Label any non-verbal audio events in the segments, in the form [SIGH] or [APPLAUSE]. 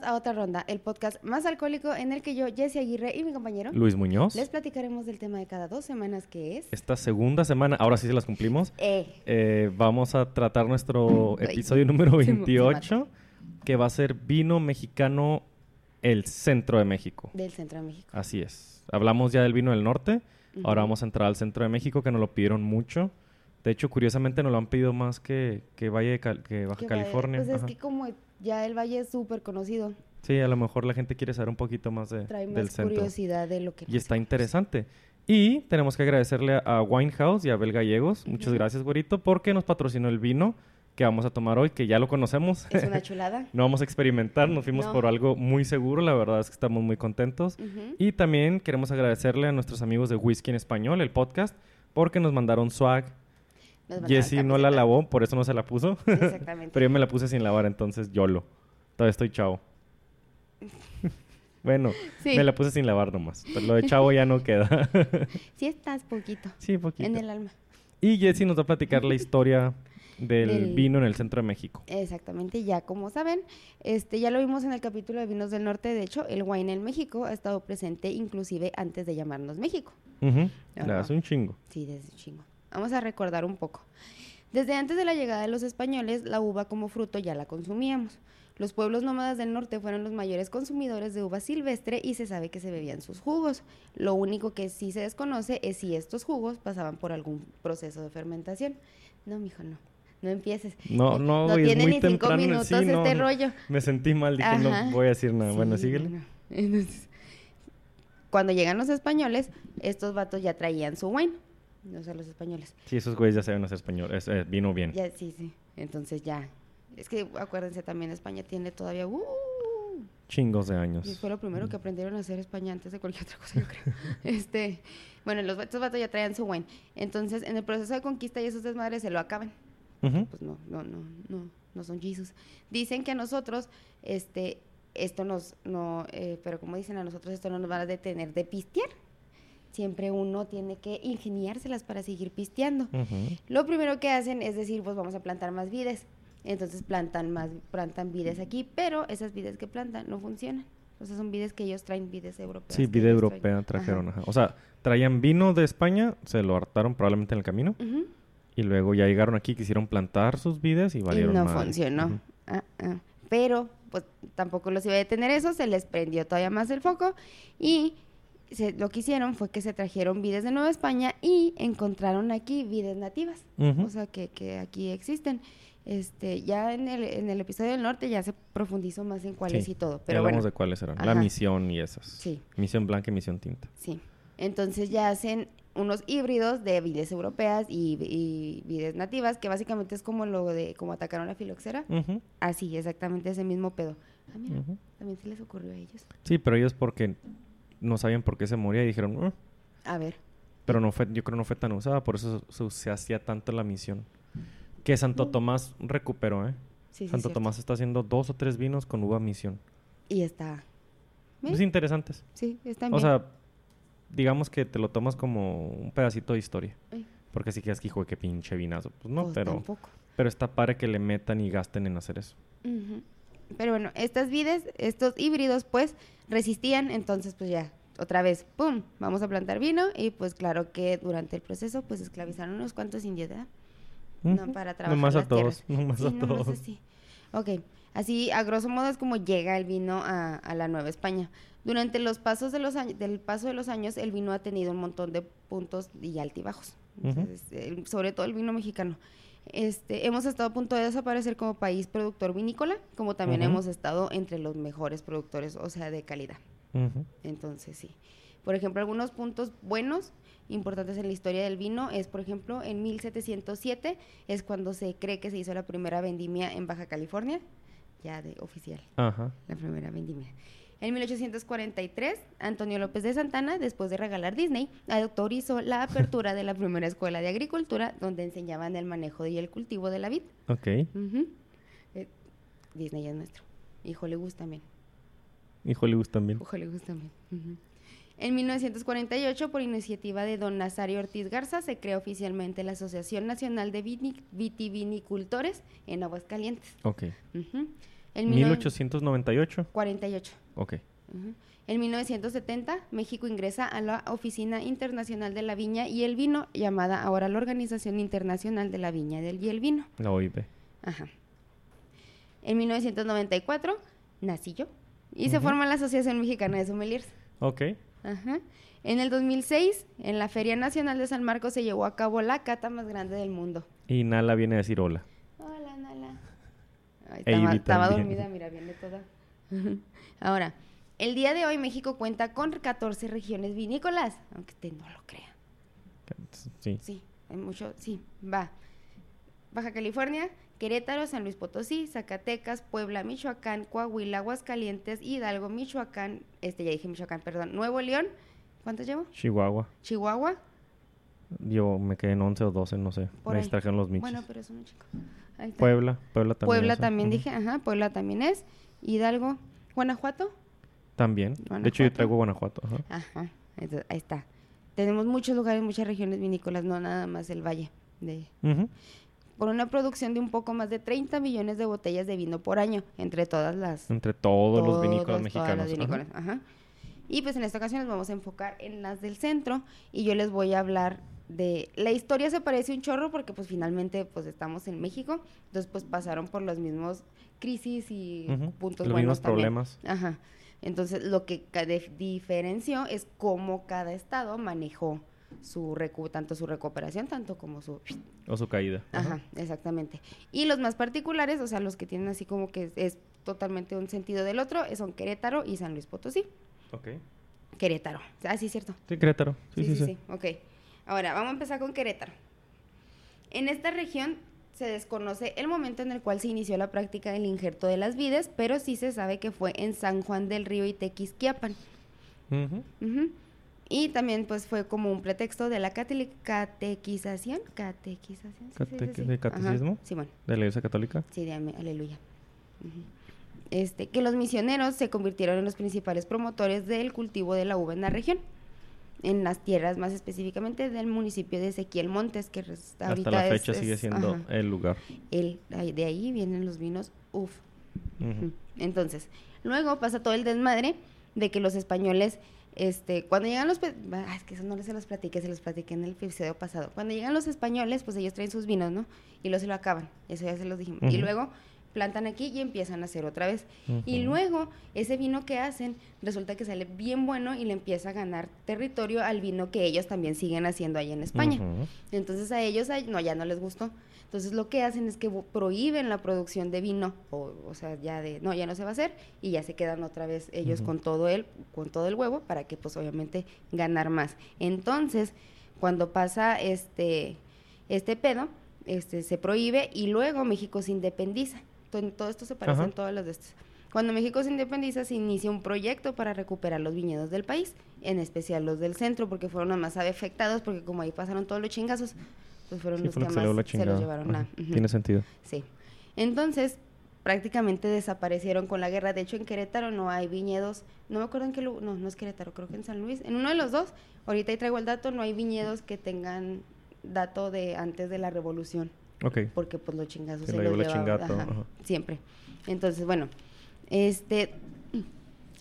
Bienvenidos a otra ronda, el podcast más alcohólico en el que yo, Jesse Aguirre y mi compañero Luis Muñoz. les platicaremos del tema de cada dos semanas que es. Esta segunda semana, ahora sí se las cumplimos. Eh, eh, vamos a tratar nuestro Ay. episodio número Se me- se 28, que va a ser vino mexicano el centro de México. del centro de México. Así es. Hablamos ya del vino del norte, ahora vamos a entrar al centro de México, que nos lo pidieron mucho. De hecho, curiosamente nos lo han pedido más que, que, Valle de Cal- que Baja Que California. Pues es Ajá. que como ya el valle es súper conocido, Sí, a lo mejor la gente quiere saber un poquito más de, trae del más centro. curiosidad de lo que Y está interesante. Y tenemos que agradecerle a- Winehouse y a Abel Gallegos. Muchas gracias, güerito, porque nos patrocinó el vino que vamos a tomar hoy, que ya lo conocemos. Es una [LAUGHS] chulada. no vamos a experimentar, nos fuimos No. por algo muy seguro, la verdad es que estamos muy contentos. Ujú. Y también queremos agradecerle a nuestros amigos de Whisky en Español, el podcast, porque nos mandaron swag. Jessie no la lavó, por eso no se la puso. [LAUGHS] Exactamente. Pero yo me la puse sin lavar, entonces YOLO. Todavía estoy chavo. [LAUGHS] bueno, Sí. me la puse sin lavar nomás. Pero lo de chavo ya no queda. [LAUGHS] Sí estás poquito, sí, poquito. en el alma. Y Jessie nos va a platicar la historia del, Del- vino en el centro de México. Exactamente, ya como saben, este ya lo vimos en el capítulo de Vinos del Norte, de hecho, el wine en México ha estado presente inclusive antes de llamarnos México. Le Ajá. das un chingo. Sí, desde un chingo. Vamos a recordar un poco. Desde antes de la llegada de los españoles, la uva como fruto ya la consumíamos. Los pueblos nómadas del norte fueron los mayores consumidores de uva silvestre y se sabe que se bebían sus jugos. Lo único que sí se desconoce es si estos jugos pasaban por algún proceso de fermentación. No, mijo, no. No empieces. No, no, no es tiene ni cinco temprano. minutos sí, este no, no. rollo. Me sentí mal, dije, Ajá. no voy a decir nada. bueno, Sí, síguele. no, no. Entonces, cuando llegan los españoles, estos vatos ya traían su wine. O sea, los españoles. Sí, esos güeyes ya saben hacer español. Es, eh, vino bien. Ya, sí, sí. Entonces ya. Es que acuérdense también, España tiene todavía. Uh, Chingos de y años. fue lo primero que aprendieron a hacer España antes de cualquier otra cosa, yo creo. [LAUGHS] [LAUGHS] este, bueno, los estos vatos ya traían su wine. Entonces, en el proceso de conquista y esos desmadres se lo acaban. Pues no, no, no, no, no son Jesus. Dicen que a nosotros, este, esto nos, no, eh, pero como dicen a nosotros, esto no nos va a detener de pistear. Siempre uno tiene que ingeniárselas para seguir pisteando. Lo primero que hacen es decir, pues vamos a plantar más vides. Entonces plantan más, plantan vides aquí, pero esas vides que plantan no funcionan. O sea, son vides que ellos traen, vides europeas. Sí, vida traen. europea trajeron. Ajá. ajá. O sea, traían vino de España, se lo hartaron probablemente en el camino. Y luego ya llegaron aquí, quisieron plantar sus vides y Y valieron no madre. funcionó. Ah, ah. Pero, pues tampoco los iba a detener eso, se les prendió todavía más el foco y se- lo que hicieron fue que se trajeron vides de Nueva España y encontraron aquí vides nativas. O sea que, que aquí existen. Este, ya en el, en el episodio del norte ya se profundizó más en cuáles Sí, y todo. Ya Pero hablamos bueno, de cuáles eran. La misión y esas. Sí. Misión blanca y misión tinta. sí. Entonces ya hacen unos híbridos de vides europeas y, y vides nativas, que básicamente es como lo de cómo atacaron la filoxera. Así, exactamente ese mismo pedo. Ah, mira, ujú. también se les ocurrió a ellos. Sí, pero ellos porque no sabían por qué se moría y dijeron, "Ah", A ver. pero no fue, yo creo no fue tan usada, por eso se, se hacía tanto la misión. Que Santo Mm. Tomás recuperó, ¿eh? Sí, Santo. Tomás está haciendo dos o tres vinos con uva misión. Y está. ¿Ven? Pues interesantes. Sí, está O bien. sea, digamos que te lo tomas como un pedacito de historia. Ay, Porque si quieres que hijo, qué pinche vinazo. Pues no, pues, pero, tampoco. pero está padre que le metan y gasten en hacer eso. Ujú. Pero bueno, estas vides, estos híbridos, pues, resistían, entonces, pues ya, otra vez, ¡pum! Vamos a plantar vino y pues claro que durante el proceso, pues, esclavizaron unos cuantos indios, ¿verdad? No, para trabajar Nomás a las todos, nomás Sí, a todos. así. Ok, así, a grosso modo es como llega el vino a, a la Nueva España. Durante los pasos de los años, del paso de los años, el vino ha tenido un montón de puntos y altibajos. Entonces, el- sobre todo el vino mexicano. Este, hemos estado a punto de desaparecer como país productor vinícola, como también hemos estado entre los mejores productores, o sea, de calidad. Entonces, sí. Por ejemplo, algunos puntos buenos, importantes en la historia del vino, es, por ejemplo, en 1707 es cuando se cree que se hizo la primera vendimia en Baja California, ya de oficial, Ajá. la primera vendimia. En 1843, Antonio López de Santana, después de regalar Disney, autorizó la [LAUGHS] apertura de la primera escuela de agricultura donde enseñaban el manejo y el cultivo de la vid. Ok. Eh, Disney es nuestro. Y Hollywood también. Y Hollywood también. Hollywood también. Ujú. En 1948, por iniciativa de don Nazario Ortiz Garza, se creó oficialmente la Asociación Nacional de Vini- Vitivinicultores en Aguascalientes. Ok. En 19- 1898. 48. Ok. Ujú. En 1970, México ingresa a la Oficina Internacional de la Viña y el Vino, llamada ahora la Organización Internacional de la Viña y el Vino. La OIB. Ajá. En 1994, nací yo. Y se Ujú. forma la Asociación Mexicana de Sommeliers. Ok. Ajá. En el 2006, en la Feria Nacional de San Marcos se llevó a cabo la cata más grande del mundo. Y Nala viene a decir hola. Hola, Nala. Ay, estaba, estaba dormida, mira, viene toda. Ahora, el día de hoy México cuenta con 14 regiones vinícolas, aunque usted no lo crea. Sí. Sí, hay mucho, sí, va. Baja California, Querétaro, San Luis Potosí, Zacatecas, Puebla, Michoacán, Coahuila, Aguascalientes, Hidalgo, Michoacán, este ya dije Michoacán, perdón, Nuevo León, ¿cuántos llevo? Chihuahua. Chihuahua, Yo me quedé en 11 o 12, no sé. Por me ahí. distrajeron los michis. bueno, pero es un chico. Puebla. Puebla también. Puebla es, también dije, ajá, Puebla también es, Hidalgo, Guanajuato, También. De hecho, yo traigo Guanajuato. Ajá. Ajá, entonces, ahí está. Tenemos muchos lugares, muchas regiones vinícolas, no nada más el valle. De, por una producción de un poco más de 30 millones de botellas de vino por año, entre todas las... Entre todos, los vinícolas todas mexicanos. las ajá. vinícolas, ajá. Y pues en esta ocasión nos vamos a enfocar en las del centro y yo les voy a hablar de... La historia se parece un chorro porque pues finalmente pues estamos en México, entonces pues pasaron por los mismos crisis y Ujú. puntos Los buenos mismos problemas. Ajá. Entonces, lo que diferenció es cómo cada estado manejó su recu tanto su recuperación, tanto como su... O su caída. Ajá, exactamente. Y los más particulares, o sea, los que tienen así como que es, es totalmente un sentido del otro, eh, son Querétaro y San Luis Potosí. Ok. Querétaro. Ah, sí, cierto. Sí, Querétaro. Sí, sí, sí. Ok. Ahora, vamos a empezar con Querétaro. En esta región se desconoce el momento en el cual se inició la práctica del injerto de las vides, pero sí se sabe que fue en San Juan del Río y Tequisquiapan. Y también pues fue como un pretexto de la catequización. Catequización. sí, sí. ¿de catecismo? Sí, bueno. De la Iglesia Católica. Sí, de aleluya. Este, que los misioneros se convirtieron en los principales promotores del cultivo de la uva en la región, en las tierras más específicamente del municipio de Ezequiel Montes, que Hasta ahorita la es- fecha sigue es- siendo ajá, el lugar. el- de ahí vienen los vinos UF. Ujú. Ujú. Entonces, luego pasa todo el desmadre de que los españoles, este, cuando llegan los, ah, es que eso no les se los platiqué, se los platiqué en el episodio pasado. Cuando llegan los españoles, pues ellos traen sus vinos, ¿no? Y luego se lo acaban, eso ya se los dijimos. Y luego plantan aquí y empiezan a hacer otra vez. Y luego ese vino que hacen resulta que sale bien bueno y le empieza a ganar territorio al vino que ellos también siguen haciendo allá en España. Entonces a ellos no, ya no les gustó. Entonces lo que hacen es que prohíben la producción de vino, o, o sea, ya de, no, ya no se va a hacer, y ya se quedan otra vez ellos con todo el, con todo el huevo, para que pues obviamente ganar más. Entonces, cuando pasa este, este pedo, este, se prohíbe y luego México se independiza. To- Todo esto se parece Ajá. en todas las de estas. Cuando México se independiza, se inicia un proyecto para recuperar los viñedos del país, en especial los del centro, porque fueron los más afectados, porque como ahí pasaron todos los chingazos, pues fueron Sí, los que se más se los llevaron a... Tiene sentido. Sí. Entonces, prácticamente desaparecieron con la guerra. De hecho, en Querétaro no hay viñedos. No me acuerdo en qué lugar. No, no es Querétaro, creo que en San Luis. En uno de los dos, ahorita ahí traigo el dato, no hay viñedos que tengan dato de antes de la revolución. Ok. Porque pues los chingazos Se los ajá, ajá. Siempre. Entonces, bueno, este...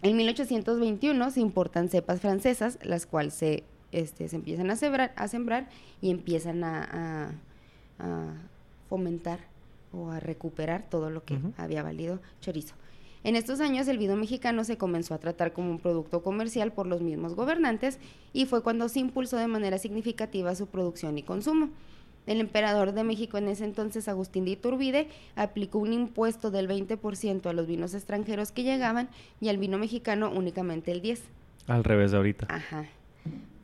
En 1821 se importan cepas francesas, las cuales se, este, se empiezan a sembrar, a sembrar y empiezan a, a- a fomentar o a recuperar todo lo que había valido chorizo. En estos años el vino mexicano se comenzó a tratar como un producto comercial por los mismos gobernantes y fue cuando se impulsó de manera significativa su producción y consumo. El emperador de México en ese entonces, Agustín de Iturbide, aplicó un impuesto del 20% a los vinos extranjeros que llegaban y al vino mexicano únicamente el 10%. Al revés de ahorita. Ajá.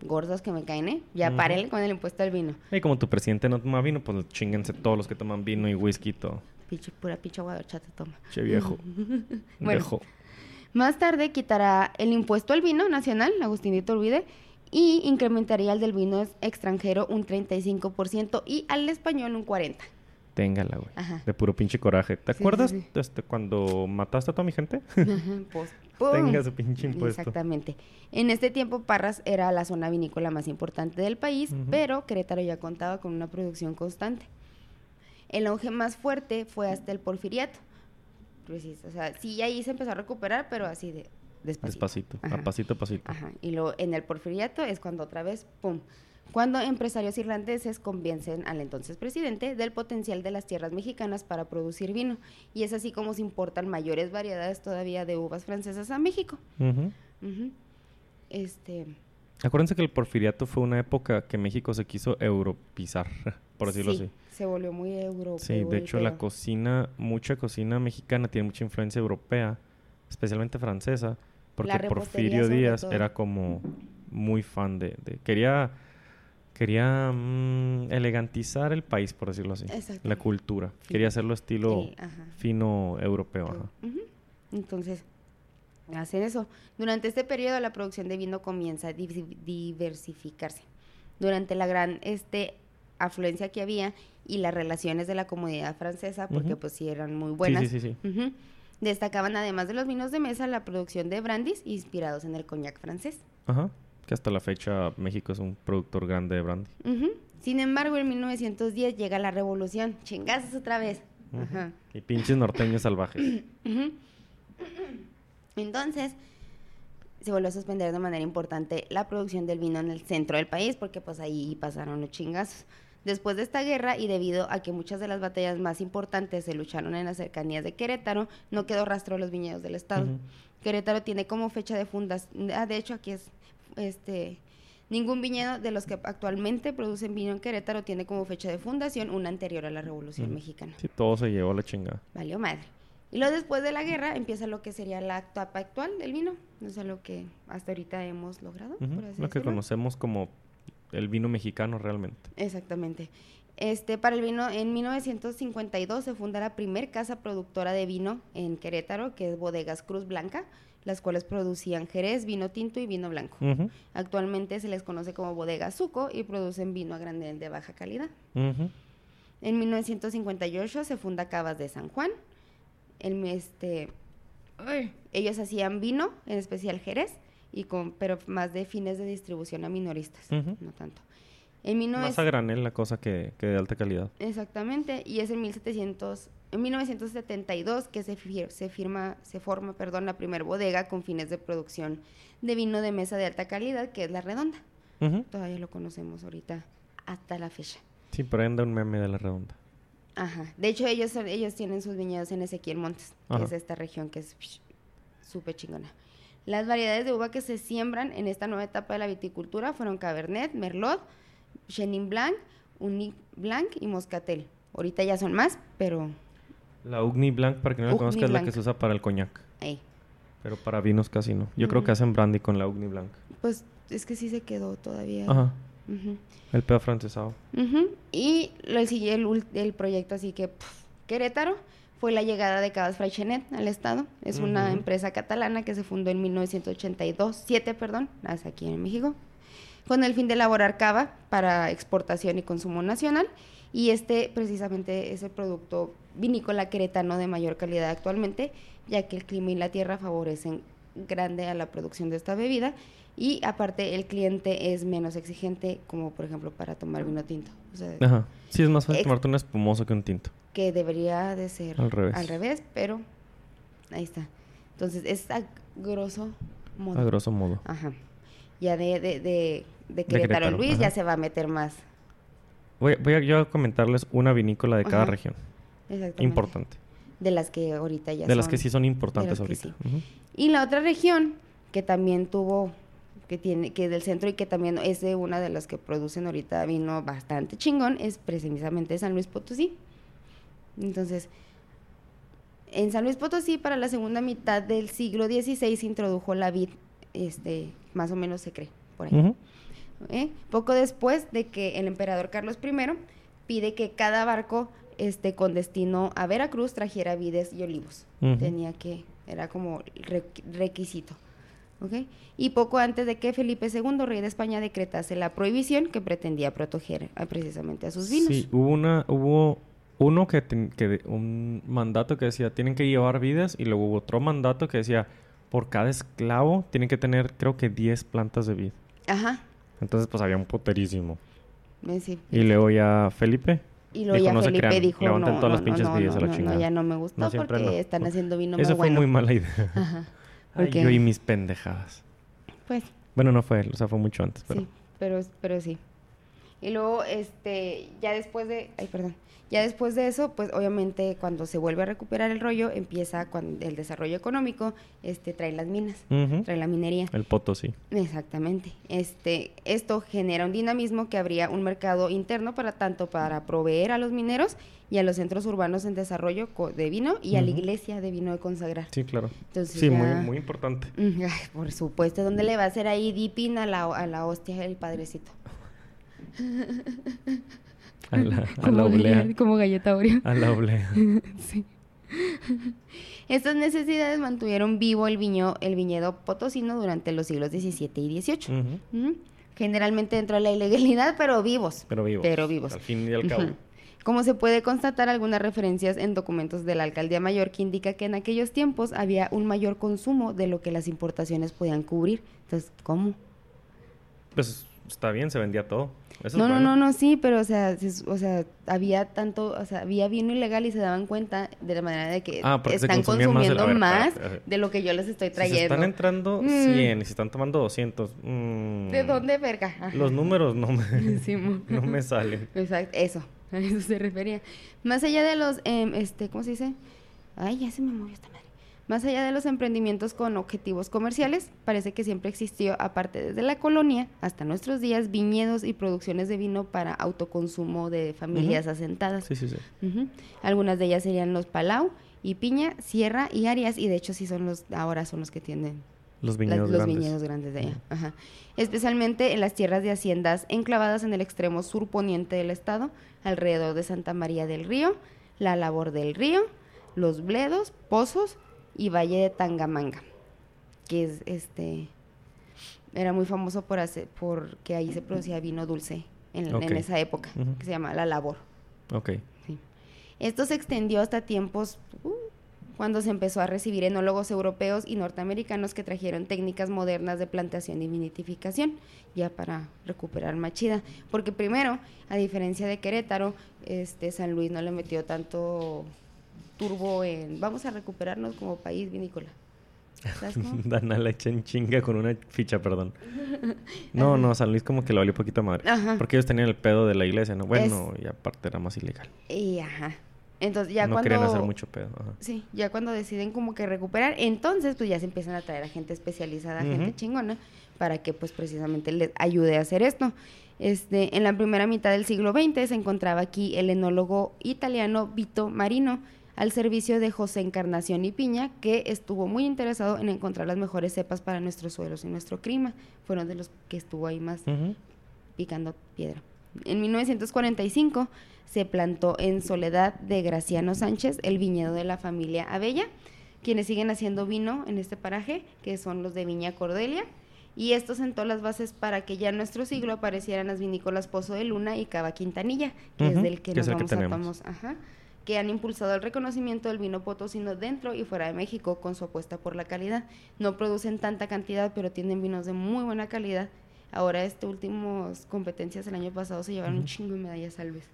Gordos que me caen, ¿eh? Ya Ujú. párenle con el impuesto al vino. Y como tu presidente no toma vino, pues chinguense todos los que toman vino y whisky y todo. Pinche, pura de horchata toma. Che viejo. [LAUGHS] Bueno. Viejo. Más tarde quitará el impuesto al vino nacional, Agustín de Iturbide, y incrementaría el del vino ex- extranjero un 35% y al español un 40%. Téngala, güey. Ajá. De puro pinche coraje. ¿Te Sí, acuerdas sí. este, cuando mataste a toda mi gente? [LAUGHS] Ajá, pues, ¡pum! Tenga ese pinche impuesto. Exactamente. En este tiempo Parras era la zona vinícola más importante del país, pero Querétaro ya contaba con una producción constante. El auge más fuerte fue hasta el porfiriato, Preciso. O sea, sí, ahí se empezó a recuperar, pero así de despacito. Despacito, Ajá. a pasito a pasito. Ajá. Y luego en el porfiriato es cuando otra vez, ¡pum! Cuando empresarios irlandeses convencen al entonces presidente del potencial de las tierras mexicanas para producir vino. Y es así como se importan mayores variedades todavía de uvas francesas a México. Este. Acuérdense que el porfiriato fue una época que México se quiso europizar, [LAUGHS] por decirlo sí, así. Se volvió muy europeo. Sí, de hecho la cocina, mucha cocina mexicana tiene mucha influencia europea, especialmente francesa, porque Porfirio Díaz todo. era como muy fan de, de- quería quería mm, elegantizar el país, por decirlo así, la cultura, Sí. quería hacerlo estilo Sí, fino europeo, ajá. Entonces, hacen eso. Durante este periodo la producción de vino comienza a div- diversificarse. Durante la gran este, afluencia que había y las relaciones de la comunidad francesa, porque pues sí eran muy Sí, buenas. sí, sí, sí. Destacaban además de los vinos de mesa la producción de brandis inspirados en el coñac francés. Ajá. Que hasta la fecha México es un productor grande de brandy. Ujú. Sin embargo, en 1910 llega la revolución. Chingazos otra vez. Ajá. Y pinches norteños salvajes. [COUGHS] Entonces, se volvió a suspender de manera importante la producción del vino en el centro del país, porque pues ahí pasaron los chingazos. Después de esta guerra y debido a que muchas de las batallas más importantes se lucharon en las cercanías de Querétaro, no quedó rastro de los viñedos del estado. Querétaro tiene como fecha de fundación, ah, de hecho aquí es, este, ningún viñedo de los que actualmente producen vino en Querétaro tiene como fecha de fundación una anterior a la Revolución. Mexicana. Sí, todo se llevó a la chingada. Valió madre. Y luego después de la guerra empieza lo que sería la etapa actual del vino, o sea, lo que hasta ahorita hemos logrado, por así Lo que decirlo. conocemos como el vino mexicano realmente. Exactamente. Este, para el vino, en 1952 se funda la primer casa productora de vino en Querétaro, que es Bodegas Cruz Blanca, las cuales producían jerez, vino tinto y vino blanco. Actualmente se les conoce como Bodega Suco y producen vino a granel de baja calidad. En 1958 se funda Cavas de San Juan. El, este, ay, ellos hacían vino, en especial Jerez, y con, pero más de fines de distribución a minoristas, no tanto. En 19 Más a granel la cosa que, que de alta calidad. Exactamente, y es en 1700, en 1972 que se, fir- se firma, se forma, perdón, la primera bodega con fines de producción de vino de mesa de alta calidad, que es La Redonda. Todavía lo conocemos ahorita hasta la fecha. Sí, anda un meme de la redonda. Ajá. De hecho, ellos, ellos tienen sus viñedos en Ezequiel Montes, que Ajá. es esta región que es súper chingona. Las variedades de uva que se siembran en esta nueva etapa de la viticultura fueron Cabernet, Merlot, Chenin Blanc, Unique Blanc y Moscatel. Ahorita ya son más, pero La Ugni Blanc, para que no la conozca, es la que se usa para el coñac. ahí. Pero para vinos casi no. Yo creo Ujú. que hacen brandy con la Ugni Blanc. Pues es que sí se quedó todavía. Ajá. Ujú. El pedo francesado. Ujú. Y lo, el, el, el proyecto así que pf, Querétaro fue la llegada de Cabas Freixenet al estado. Es una empresa catalana que se fundó en 1982, 7, perdón, hasta aquí en México, con el fin de elaborar cava para exportación y consumo nacional. Y este precisamente es el producto vinícola queretano de mayor calidad actualmente, ya que el clima y la tierra favorecen grande a la producción de esta bebida y aparte el cliente es menos exigente como por ejemplo para tomar vino tinto. O sea, Ajá. Sí, es más fácil tomarte un espumoso que un tinto. Que debería de ser Al revés. pero ahí está. Entonces es a grosso modo. A grosso modo. Ajá. Ya de, de, de, de Querétaro, Luis ya se va a meter más. Voy, voy a yo a comentarles una vinícola de cada Ajá. región. Exactamente. Importante. De las que ahorita ya de las que sí son importantes ahorita. Y la otra región que también tuvo, que tiene, que es del centro y que también es de una de las que producen ahorita vino bastante chingón, es precisamente San Luis Potosí. Entonces, en San Luis Potosí, para la segunda mitad del siglo XVI se introdujo la vid, este, más o menos se cree, por ahí. ¿eh? Poco después de que el emperador Carlos I pide que cada barco este, con destino a Veracruz trajera vides y olivos. Tenía que, era como re- requisito. ¿ok? Y poco antes de que Felipe II, rey de España, decretase la prohibición que pretendía proteger a- precisamente a sus vinos. Sí, hubo una, hubo uno que, que un mandato que decía tienen que llevar vidas y luego hubo otro mandato que decía por cada esclavo tienen que tener creo que 10 plantas de vid. Ajá. Entonces pues había un poterísimo. eh, sí. Y luego ya Felipe Y luego Dijo, ya "No Felipe crean, dijo, levanten no, todas las no, pinches no, a la no, no, chingada". ya no me gustó porque están haciendo vino Eso muy fue bueno. muy mala idea. Ajá. Ay, yo y mis pendejadas. Pues Bueno, no fue él, o sea, fue mucho antes, pero... Sí, pero, pero sí. Y luego, este, ya después de, ay, perdón, ya después de eso, pues obviamente cuando se vuelve a recuperar el rollo, empieza cuando el desarrollo económico, este, trae las minas, trae la minería. El Potosí. Exactamente. Este, esto genera un dinamismo que habría un mercado interno para tanto para proveer a los mineros y a los centros urbanos en desarrollo de vino y a la iglesia de vino de consagrar. Sí, claro. Entonces Sí, ya- muy, muy importante. Ay, por supuesto, ¿dónde le va a hacer ahí dipin a la, a la hostia el padrecito? [LAUGHS] A la, a Como la oblea. galleta- Como galleta Oreo. A la oblea. [LAUGHS] Sí. [LAUGHS] Estas necesidades mantuvieron vivo el, viño, el viñedo potosino durante los siglos XVII y XVIII. Generalmente dentro de la ilegalidad, pero vivos. Pero vivos. Pero vivos. Al fin y al cabo. Como se puede constatar algunas referencias en documentos de la alcaldía mayor que indica que en aquellos tiempos había un mayor consumo de lo que las importaciones podían cubrir. Entonces, ¿cómo? Pues está bien, se vendía todo. Eso no, es no, bueno. no, no, sí, pero o sea, se- o sea, había tanto, o sea, había vino ilegal y se daban cuenta de la manera de que Ah, están más consumiendo más ver. de lo que yo les estoy Si se trayendo. están entrando Mm. 100 y se están tomando 200. mm, ¿De dónde, verga? Ajá. Los números no me, [LAUGHS] Sí, no me salen. Exacto, eso, [LAUGHS] a eso se refería. Más allá de los, em, este, ¿cómo se dice? Ay, ya se me movió esta. Más allá de los emprendimientos con objetivos comerciales, parece que siempre existió, aparte desde la colonia hasta nuestros días, viñedos y producciones de vino para autoconsumo de familias asentadas. Sí, sí, sí. Algunas de ellas serían los Palau y Piña, Sierra y Arias, y de hecho sí son los, ahora son los que tienen Los viñedos los grandes. viñedos grandes de allá. Ajá. Especialmente en las tierras de haciendas enclavadas en el extremo surponiente del estado, alrededor de Santa María del Río, la Labor del Río, los Bledos, Pozos y Valle de Tangamanga, que es este era muy famoso por hacer porque ahí se producía vino dulce en, esa época, que se llama La Labor. Ok. Sí. Esto se extendió hasta tiempos uh, cuando se empezó a recibir enólogos europeos y norteamericanos que trajeron técnicas modernas de plantación y vinitificación, ya para recuperar Machida. Porque primero, a diferencia de Querétaro, este San Luis no le metió tanto turbo en vamos a recuperarnos como país vinícola. ¿Sabes cómo? [LAUGHS] Dan a la echa en chinga con una ficha, perdón. [LAUGHS] No, no, San Luis como que lo valió poquito madre. Ajá. Porque ellos tenían el pedo de la iglesia, ¿no? Bueno, y aparte era más ilegal. Y ajá. Entonces ya no cuando querían hacer mucho pedo. Ajá. Sí, ya cuando deciden como que recuperar, entonces pues ya se empiezan a traer a gente especializada, gente chingona, para que pues precisamente les ayude a hacer esto. Este, en la primera mitad del siglo XX se encontraba aquí el enólogo italiano Vito Marino, al servicio de José Encarnación y Piña, que estuvo muy interesado en encontrar las mejores cepas para nuestros suelos y nuestro clima. Fueron de los que estuvo ahí más picando piedra. En 1945 se plantó en Soledad de Graciano Sánchez el viñedo de la familia Abella, quienes siguen haciendo vino en este paraje, que son los de Viña Cordelia, y esto sentó las bases para que ya en nuestro siglo aparecieran las vinícolas Pozo de Luna y Cava Quintanilla, que es del que que nos que vamos a tomar, ajá, que han impulsado el reconocimiento del vino potosino dentro y fuera de México con su apuesta por la calidad. No producen tanta cantidad, pero tienen vinos de muy buena calidad. Ahora, este últimos competencias el año pasado se llevaron un Ujú. chingo de medallas salves.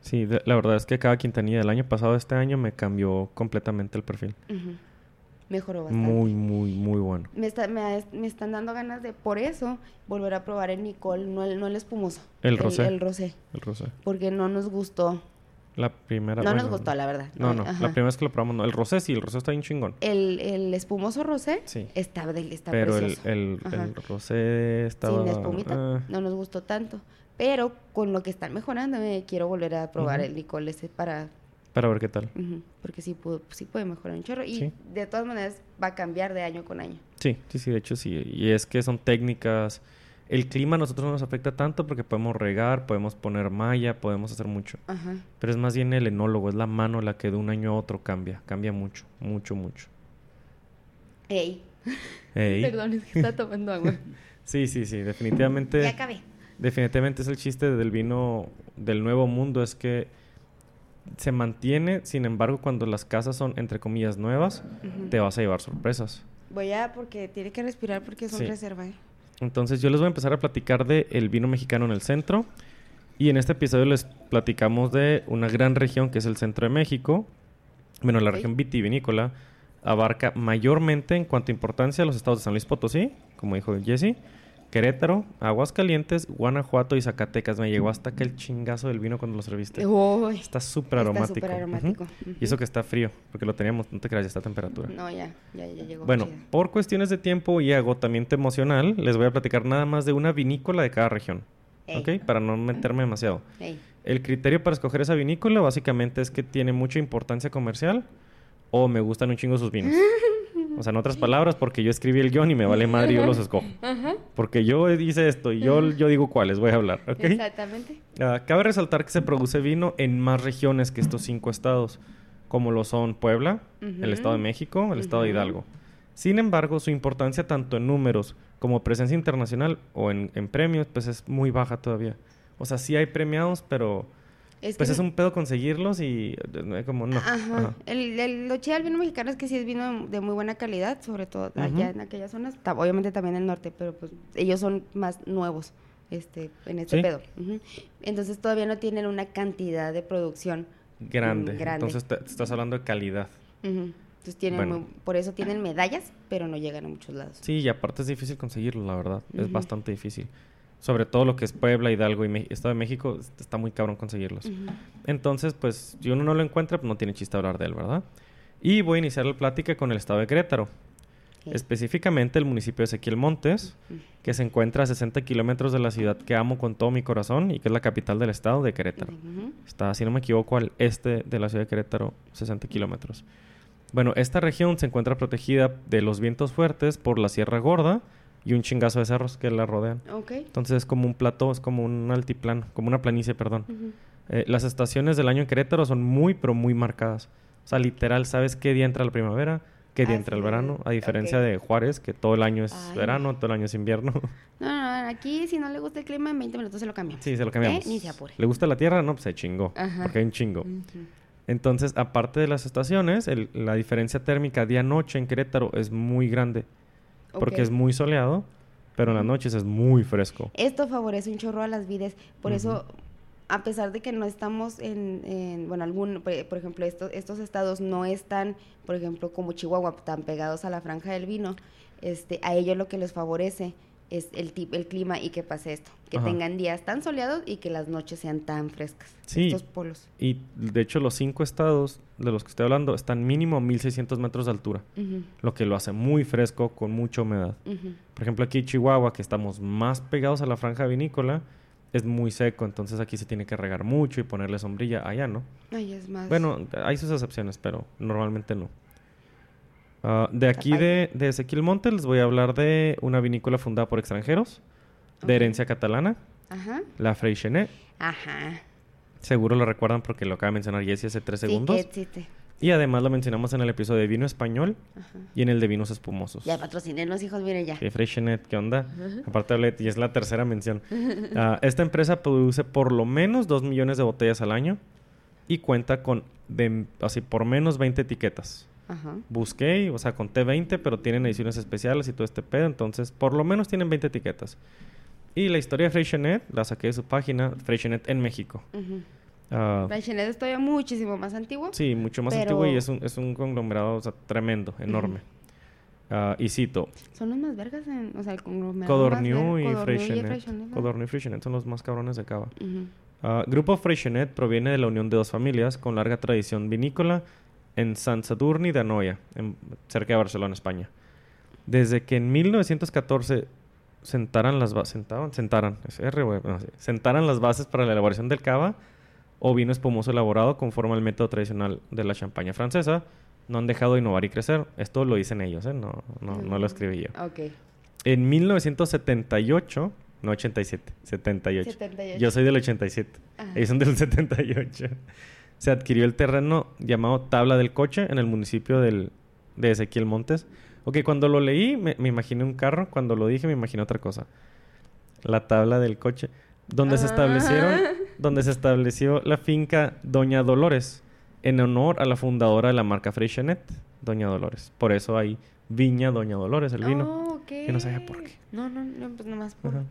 Sí, de- la verdad es que cada quintanilla del año pasado, este año, me cambió completamente el perfil. Ujú. Mejoró bastante. Muy, muy, muy bueno. Me, está- me, me están dando ganas de, por eso, volver a probar el Nicole, no el, no el espumoso. El rosé. El, rosé, El rosé. porque no nos gustó. La primera. no nos gustó, la verdad. No, no. La primera vez que lo probamos, no. El rosé sí, el rosé está bien chingón. El, el espumoso rosé Sí. está, del- está Pero el, precioso. el, el rosé estaba. Sin espumita, ah, no nos gustó tanto. Pero con lo que están mejorando, me quiero volver a probar el licor ese para... para ver qué tal. porque sí, pudo- sí puede mejorar un chorro. Y Sí. de todas maneras va a cambiar de año con año. Sí, sí, sí, de hecho sí. Y es que son técnicas. El clima a nosotros no nos afecta tanto porque podemos regar, podemos poner malla, podemos hacer mucho. Ajá. Pero es más bien el enólogo, es la mano la que de un año a otro cambia. Cambia mucho, mucho, mucho. Ey, Ey. [LAUGHS] perdón, es que está tomando agua. [LAUGHS] Sí, sí, sí, definitivamente. ya acabé. Definitivamente es el chiste del vino del nuevo mundo, es que se mantiene, sin embargo, cuando las casas son, entre comillas, nuevas, te vas a llevar sorpresas. Voy a, porque tiene que respirar porque son Sí. reserva. ¿eh? Entonces yo les voy a empezar a platicar de el vino mexicano en el centro, Y en este episodio les platicamos de una gran región que es el centro de México. Bueno, la región vitivinícola abarca mayormente en cuanto a importancia los estados de San Luis Potosí, como dijo Jesse, Querétaro, Aguascalientes, Guanajuato y Zacatecas. Me llegó hasta que el chingazo del vino cuando lo serviste. Uy, Está súper está aromático. súper aromático. Ujú. Y eso que está frío, porque lo teníamos, no te creas, ya está a temperatura. No, ya, ya, ya llegó. Bueno, por cuestiones de tiempo y agotamiento emocional, les voy a platicar nada más de una vinícola de cada región. Ey. ¿Ok? Para no meterme demasiado. Ey. El criterio para escoger esa vinícola básicamente es que tiene mucha importancia comercial o me gustan un chingo sus vinos. [LAUGHS] O sea, en otras palabras, porque yo escribí el guion y me vale madre y yo los escojo. Porque yo hice esto y yo, yo digo cuáles voy a hablar, ¿ok? Exactamente. Ah, cabe resaltar que se produce vino en más regiones que estos cinco estados, como lo son Puebla, el. Estado de México, el Estado de. Hidalgo. Sin embargo, su importancia tanto en números como presencia internacional o en, en premios, pues es muy baja todavía. O sea, sí hay premiados, pero Es pues que es un pedo conseguirlos y eh, como no. Ajá. Ajá. El, el, lo chido del vino mexicano es que sí es vino de muy buena calidad, sobre todo allá en aquellas zonas. Obviamente también en el norte, pero pues ellos son más nuevos este, en este Sí. pedo. Entonces todavía no tienen una cantidad de producción. Grande. Mm, grande. Entonces te, te estás hablando de calidad. Entonces tienen Bueno. muy- por eso tienen medallas, pero no llegan a muchos lados. Sí, y aparte es difícil conseguirlo, la verdad. Es bastante difícil. Sobre todo lo que es Puebla, Hidalgo y Me- Estado de México, es- está muy cabrón conseguirlos. Entonces, pues, si uno no lo encuentra, pues no tiene chiste hablar de él, ¿verdad? Y voy a iniciar la plática con el estado de Querétaro. Específicamente el municipio de Ezequiel Montes, que se encuentra a 60 kilómetros de la ciudad que amo con todo mi corazón y que es la capital del estado de Querétaro. Está, si no me equivoco, al este de la ciudad de Querétaro, 60 kilómetros. Bueno, esta región se encuentra protegida de los vientos fuertes por la Sierra Gorda y un chingazo de cerros que la rodean. Entonces es como un plató, es como un altiplano, como una planicie, perdón. Eh, las estaciones del año en Querétaro son muy, pero muy marcadas. O sea, literal, sabes qué día entra la primavera, qué día Ah, entra el verano, a diferencia de Juárez, que todo el año es Ay. verano, todo el año es invierno. No, no, no, aquí si no le gusta el clima, en 20 minutos se lo cambiamos. sí, se lo cambiamos. ¿Eh? Ni se apure. ¿Le gusta la tierra? No, pues se chingó, Ajá. porque hay un chingo. Entonces, aparte de las estaciones, el- la diferencia térmica día-noche en Querétaro es muy grande, porque es muy soleado, pero en las noches es muy fresco. Esto favorece un chorro a las vides. Por eso, a pesar de que no estamos en, en, bueno, algún, por, por ejemplo, estos, estos estados no están, por ejemplo, como Chihuahua, tan pegados a la franja del vino, este, a ellos lo que les favorece es el, tip, el clima y que pase esto, que Ajá. tengan días tan soleados y que las noches sean tan frescas. Sí. Estos polos. Y de hecho, los cinco estados de los que estoy hablando están mínimo a 1600 metros de altura, lo que lo hace muy fresco, con mucha humedad. Por ejemplo, aquí en Chihuahua, que estamos más pegados a la franja vinícola, es muy seco, entonces aquí se tiene que regar mucho y ponerle sombrilla. Allá no. Ay, es más. Bueno, hay sus excepciones, pero normalmente no. Ah, de aquí de, de Ezequiel Monte les voy a hablar de una vinícola fundada por extranjeros, de herencia catalana, Ajá. la Freixenet. Ajá. Seguro lo recuerdan porque lo acaba de mencionar Jessie hace tres Sí, segundos. que. Y además lo mencionamos en el episodio de vino español Ajá. y en el de vinos espumosos. Ya patrocinenos, hijos, miren ya. Sí, Freixenet, ¿qué onda? Aparte hablé, y es la tercera mención. [LAUGHS] Ah, esta empresa produce por lo menos 2 millones de botellas al año y cuenta con, de, así, por menos 20 etiquetas. Ajá. Busqué, o sea, conté 20, pero tienen ediciones especiales y todo este pedo, entonces por lo menos tienen 20 etiquetas. Y la historia de Freixenet la saqué de su página, Freixenet en México. Ujú. Ah, Freixenet es todavía muchísimo más antiguo. sí, mucho más Pero- antiguo y es un, es un conglomerado o sea, tremendo, enorme. Ah, y cito, Son los más vergas en, o sea, el conglomerado Codorniu y Freixenet. Codorniu y Freixenet son los más cabrones de cava. Ujú. Ah, Grupo Freixenet proviene de la unión de dos familias con larga tradición vinícola en San Sadurní de Anoia, en- cerca de Barcelona, España. Desde que en 1914 sentaran las bases, sentaban, sentaran, es R, güey, no, sí, sentaran las bases para la elaboración del cava o vino espumoso elaborado conforme al método tradicional de la champaña francesa, no han dejado de innovar y crecer. Esto lo dicen ellos, ¿eh? no, no, no lo escribí yo. Ok. En 1978, no 87, 78. 78. Yo soy del 87. Ajá. Ellos son del 78. Se adquirió el terreno llamado Tabla del Coche en el municipio del, de Ezequiel Montes. Ok, cuando lo leí me, me imaginé un carro. Cuando lo dije me imaginé otra cosa. La Tabla del Coche. Donde se establecieron... Ah. [LAUGHS] Donde se estableció la finca Doña Dolores. En honor a la fundadora de la marca Freixenet, Doña Dolores. Por eso hay Viña Doña Dolores, el vino. Oh, ok. Que no sabía por qué. No, no, no, pues nomás por... Ajá.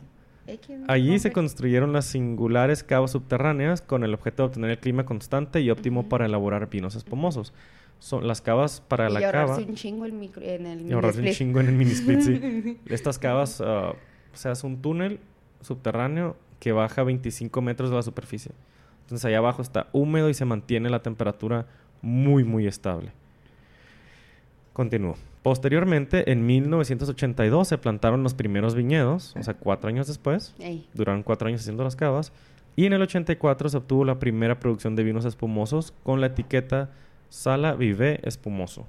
Allí se construyeron las singulares cavas subterráneas con el objeto de obtener el clima constante y óptimo para elaborar vinos espumosos. Son las cavas para y la cava un chingo el micro, en el y ahorrarse un chingo en el mini split, sí. [LAUGHS] Estas cavas, ah, sea, es un túnel subterráneo que baja 25 metros de la superficie. Entonces allá abajo está húmedo y se mantiene la temperatura muy, muy estable. Continúo. Posteriormente, en 1982 se plantaron los primeros viñedos, o sea, cuatro años después. Ey, Duraron cuatro años haciendo las cavas. Y en el 84 se obtuvo la primera producción de vinos espumosos con la etiqueta Sala Vivé Espumoso.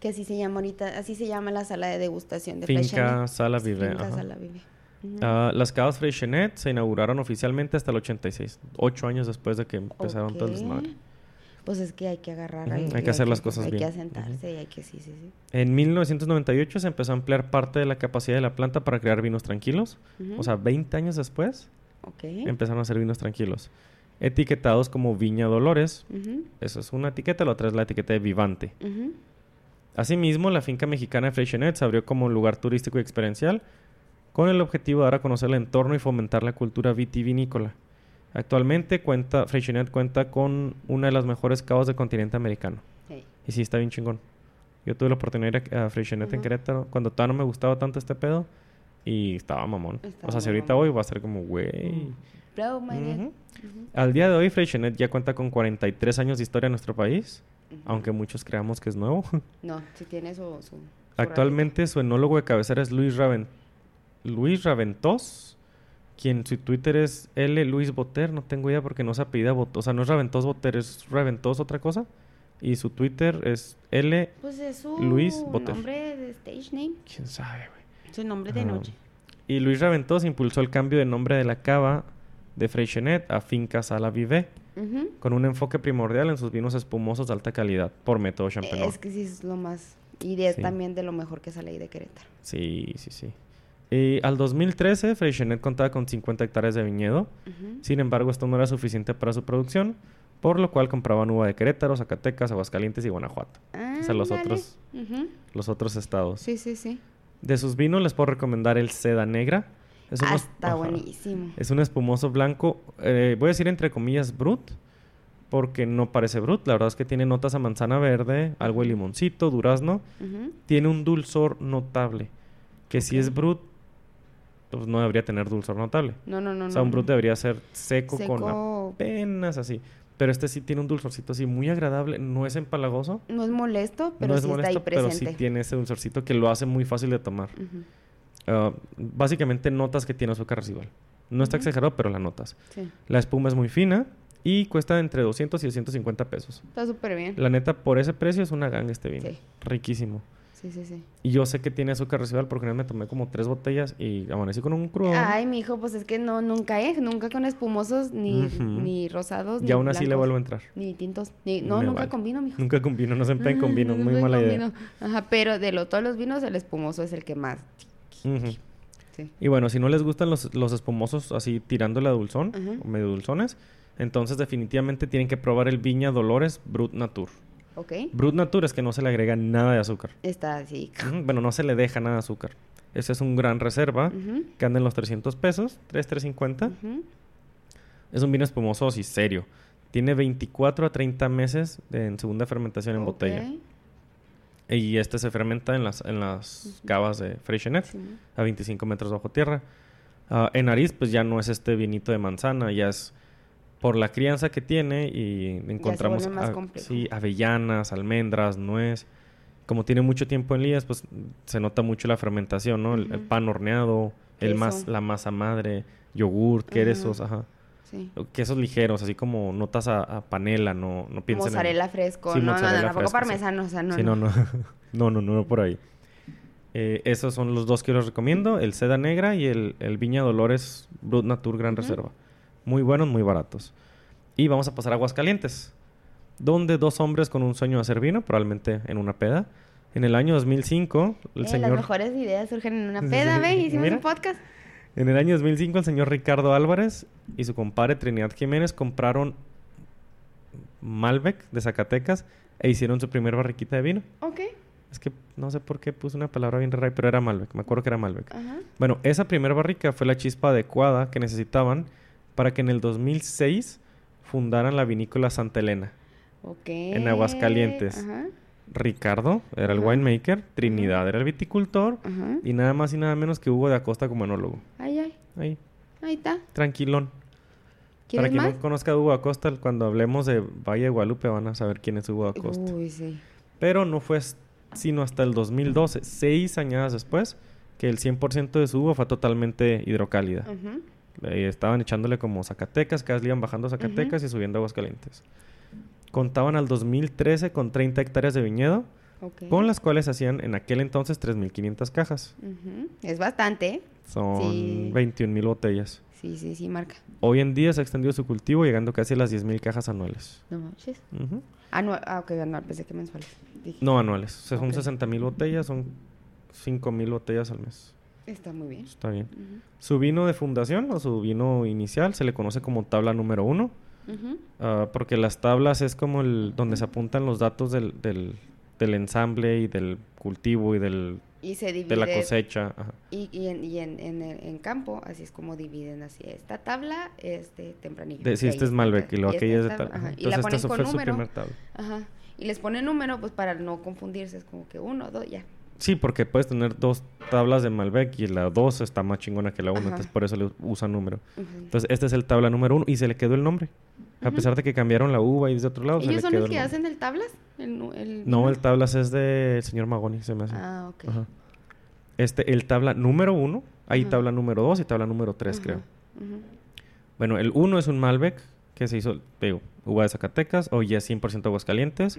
que así se llama ahorita, así se llama la sala de degustación de Finca. Sala. Finca. Sala Vive. Ujú. Ah, las cavas Freixenet se inauguraron oficialmente hasta el 86, ocho años después de que empezaron todo el desmadre. Pues es que hay que agarrar. Ahí, hay que hacer las cosas Hay bien. que Ujú. asentarse y hay que, sí, sí, sí. En 1998 se empezó a emplear parte de la capacidad de la planta para crear vinos tranquilos. O sea, 20 años después empezaron a hacer vinos tranquilos. Etiquetados como Viña Dolores. Eso es una etiqueta, la otra es la etiqueta de Vivante. Asimismo, la finca mexicana de Freixenet se abrió como lugar turístico y experiencial con el objetivo de dar a conocer el entorno y fomentar la cultura vitivinícola. Actualmente cuenta, Freixenet cuenta con una de las mejores cavas del continente americano. Y sí, está bien chingón. Yo tuve la oportunidad de ir a, a Freixenet en Ujú. Querétaro cuando todavía no me gustaba tanto este pedo. Y estaba mamón. Estaba o sea, si ahorita mamón. voy va a ser como, güey. Bravo, my dear. Ujú. Ujú, Al día de hoy, Freixenet ya cuenta con 43 años de historia en nuestro país. Aunque muchos creamos que es nuevo. [LAUGHS] No, si tiene su... su- su Actualmente su enólogo de cabecera es Luis, Raven- Luis Raventós, quien su Twitter es L. Luis Boter, no tengo idea porque no se apellida Boter, o sea, no es Raventós Boter, es Raventós otra cosa. Y su Twitter es L. Pues es su Luis Boter. nombre de stage name. ¿Quién sabe, güey? Su nombre de Ajá. noche. Y Luis Raventós impulsó el cambio de nombre de la cava de Freixenet a Finca Sala Vivé, Ujú. con un enfoque primordial en sus vinos espumosos de alta calidad por método Champenois. Es que sí es lo más... Y es Sí. también de lo mejor que sale ahí de Querétaro. Sí, sí, sí. Y al 2013, Freixenet contaba con 50 hectáreas de viñedo. Sin embargo, esto no era suficiente para su producción, por lo cual compraban uva de Querétaro, Zacatecas, Aguascalientes y Guanajuato, o sea, los otros- los otros estados. Sí, sí, sí. De sus vinos les puedo recomendar el Seda Negra. Es un Ah, es- está buenísimo. Es un espumoso blanco, eh, voy a decir entre comillas brut, porque no parece brut. La verdad es que tiene notas a manzana verde, algo de limoncito, durazno. Tiene un dulzor notable, que si es brut, pues no debería tener dulzor notable. No, no, no. o sea, un brut debería ser seco, con apenas así. Pero este sí tiene un dulzorcito así muy agradable. No es empalagoso. No es molesto, pero no es sí molesto, está ahí pero presente. sí tiene ese dulzorcito que lo hace muy fácil de tomar. Ah, básicamente notas que tiene azúcar residual. No está exagerado, pero la notas. Sí, La espuma es muy fina y cuesta entre 200 y 250 pesos. está súper bien. La neta, por ese precio es una ganga este vino. Sí. Riquísimo. Sí, sí, sí. Y yo sé que tiene azúcar residual porque una vez me tomé como tres botellas y amanecí con un crudo. Ay, mi hijo, pues es que no, nunca, ¿eh? Nunca con espumosos, ni, ni rosados, y ni aún así le vuelvo a entrar. Ni tintos. Ni, no, Me nunca vale. con vino, mijo. Nunca con vino, no se empeen con vino. [LAUGHS] No Muy mala idea. vino. Ajá, pero de lo, todos los vinos, el espumoso es el que más. Ujú. Sí. Y bueno, si no les gustan los, los espumosos así tirándole a dulzón, o medio dulzones, entonces definitivamente tienen que probar el Viña Dolores Brut Natur. ¿Ok? Brut Natur es que no se le agrega nada de azúcar. Está así. Bueno, no se le deja nada de azúcar. Ese es un gran reserva que anda en los 300 pesos, 3, 350. ujú. Es un vino espumoso y serio. Tiene 24 a 30 meses de- en segunda fermentación en botella. Y este se fermenta en las, en las cavas de Freixenet. Sí. a 25 metros bajo tierra. Ah, en nariz, pues ya no es este vinito de manzana, ya es por la crianza que tiene y encontramos más a- sí, avellanas, almendras, nuez. Como tiene mucho tiempo en lías, pues se nota mucho la fermentación, ¿no? El, el Ujú. pan horneado, el mas, la masa madre, yogurt, quesos, ajá. Sí. Quesos ligeros, así como notas a, a panela, no, no piensen en- Mozzarella fresco. Sí, no, no, mozzarella no, tampoco fresco, sí. parmesano, o sea, no. sí, no, no. [LAUGHS] no, no, no, no por ahí. Eh, esos son los dos que les recomiendo, el Seda Negra y el, el Viña Dolores Brut Natur Gran Ujú. Reserva. Muy buenos, muy baratos. Y vamos a pasar a Aguascalientes, donde dos hombres con un sueño de hacer vino, probablemente en una peda. En el año 2005, el Eh, Las señor... mejores ideas surgen en una peda. ¿ve? Hicimos Mira. un podcast. En el año 2005, el señor Ricardo Álvarez y su compadre Trinidad Jiménez compraron Malbec de Zacatecas e hicieron su primer barriquita de vino. Ok. Es que no sé por qué puse una palabra bien rara, pero era Malbec. Me acuerdo que era Malbec. Ajá. Bueno, esa primera barrica fue la chispa adecuada que necesitaban para que en el 2006 fundaran la vinícola Santa Elena. Ok. En Aguascalientes. Ajá. Ricardo era el Ajá. winemaker, Trinidad era el viticultor Ajá. y nada más y nada menos que Hugo de Acosta como enólogo. Ay, ay. Ahí, Ahí está. tranquilón. Para ¿Quieres quien más? no conozca a Hugo Acosta, cuando hablemos de Valle de Guadalupe van a saber quién es Hugo Acosta. Uy, sí. Pero no fue sino hasta el 2012, seis añadas después, que el 100% de su uva fue totalmente hidrocálida. Ujú. Estaban echándole como Zacatecas, cada vez le iban bajando Zacatecas y subiendo Aguascalientes. Contaban al 2013 con 30 hectáreas de viñedo, Ok. con las cuales hacían en aquel entonces 3.500 cajas. Ujú. Es bastante, ¿eh? Son Sí. 21.000 botellas. Sí, sí, sí, marca. Hoy en día se ha extendido su cultivo llegando casi a las 10.000 cajas anuales. No manches. Ujú. Anual. Ah, ok, anual. Pensé que mensuales. Dije, No anuales. O sea, son Ok. 60.000 botellas, son 5.000 botellas al mes. Está muy bien. Está bien. Su vino de fundación o su vino inicial se le conoce como tabla número uno, ah, porque las tablas es como el donde se apuntan los datos del, del, del ensamble y del cultivo y del, Y se divide. de la cosecha. ajá. Y, y en, y en, en, campo, así es como dividen así. Esta tabla es de tempranillo. De, y este es Malbec y luego aquella es de tal. ajá. Y la Entonces ponen esta con fue su primer tabla. Ajá. Y les ponen número, pues para no confundirse. Es como que uno, dos, ya. Sí, porque puedes tener dos tablas de Malbec y la dos está más chingona que la uno, Ajá. entonces por eso le usa número. Entonces este es el tabla número uno y se le quedó el nombre. A pesar de que cambiaron la uva y desde otro lado, se le ¿Ellos son quedó los que hacen el tablas? El, nu- el No, el tablas es del señor Magoni, se me hace. Ah, ok. Ajá. Este, el tabla número uno, hay tabla número dos y tabla número tres, creo. Bueno, el uno es un Malbec que se hizo, digo, uva de Zacatecas o ya 100% Aguascalientes.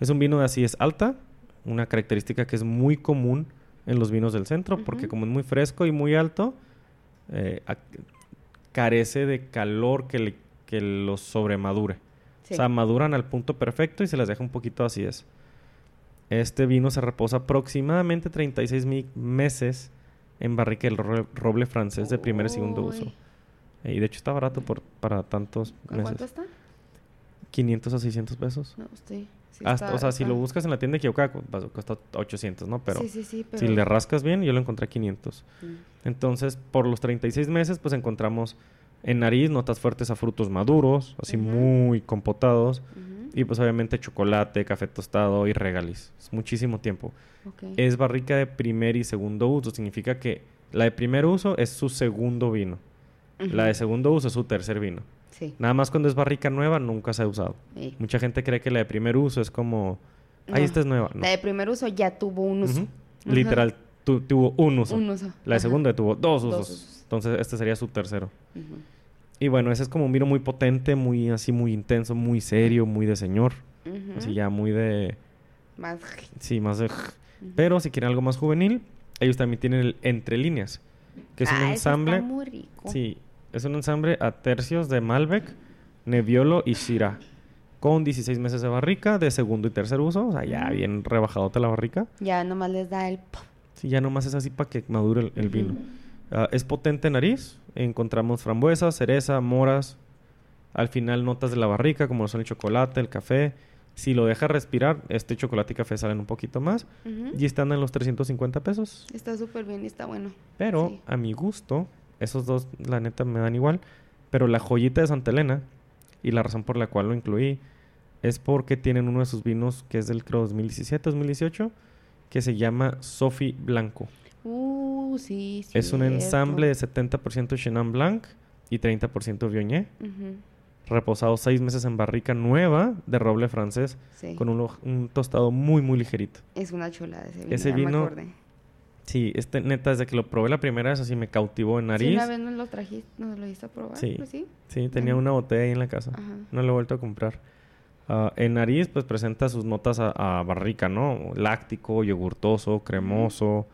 Es un vino de acidez alta, una característica que es muy común en los vinos del centro, porque como es muy fresco y muy alto, eh, carece de calor que, le- que los sobremadure. Sí. O sea, maduran al punto perfecto y se les deja un poquito así es. Este vino se reposa aproximadamente 36 mi- meses en barrica del ro- roble francés de primer y segundo uso. Eh, Y de hecho está barato por, para tantos ¿A ¿Cuánto meses. está? 500 a 600 pesos. No, sí. Sí Hasta, está- o sea, si lo buscas en la tienda equivocada, cuesta 800, ¿no? Pero, Sí, sí, sí, pero... si le rascas bien, yo lo encontré a 500. Mm. Entonces, por los 36 meses, pues encontramos en nariz notas fuertes a frutos maduros, así muy compotados. Y pues obviamente chocolate, café tostado y regaliz. Es muchísimo tiempo. Es barrica de primer y segundo uso. Significa que la de primer uso es su segundo vino. La de segundo uso es su tercer vino. Sí. Nada más cuando es barrica nueva nunca se ha usado. sí. Mucha gente cree que la de primer uso es como... Ahí No. esta es nueva. No. La de primer uso ya tuvo un uso. Literal, tu- tuvo un uso. Un uso. La de Ajá. segunda tuvo dos Dos usos. Entonces este sería su tercero. Y bueno, ese es como un vino muy potente, muy así, muy intenso, muy serio, muy de señor. Así ya muy de... Más... Sí, más de... Pero si quieren algo más juvenil, ellos también tienen el entre líneas, que es un Ah, ensamble. Está muy rico. Sí, es un ensamble a tercios de Malbec, Nebbiolo y Shiraz, con 16 meses de barrica de segundo y tercer uso, o sea, ya bien rebajadote la barrica. Ya nomás les da el... Sí, ya nomás es así para que madure el, vino. Ah, es potente en nariz, encontramos frambuesa, cereza, moras, al final notas de la barrica, como son el chocolate, el café. Si lo deja respirar, este chocolate y café salen un poquito más y están en los 350 pesos. Está súper bien y está bueno. Pero Sí. a mi gusto, esos dos, la neta, me dan igual. Pero la joyita de Santa Elena, y la razón por la cual lo incluí, es porque tienen uno de sus vinos que es del creo 2017-2018, que se llama Sophie Blanco. Uh, sí, Es un ensamble de 70% Chenin Blanc y 30% Viognier, Ujú. reposado seis meses en barrica nueva de roble francés, Sí. con un, un tostado muy, muy ligerito. Es una chulada ese vino. Ese me vino acordé. Sí, este neta, desde que lo probé la primera vez, así me cautivó en Sí, nariz. una vez nos lo trajiste, nos lo a probar. Sí. pues sí. Sí, tenía una botella ahí en la casa. Ajá. No lo he vuelto a comprar. Ah, en nariz, pues presenta sus notas a, a barrica, ¿no? Láctico, yogurtoso, cremoso.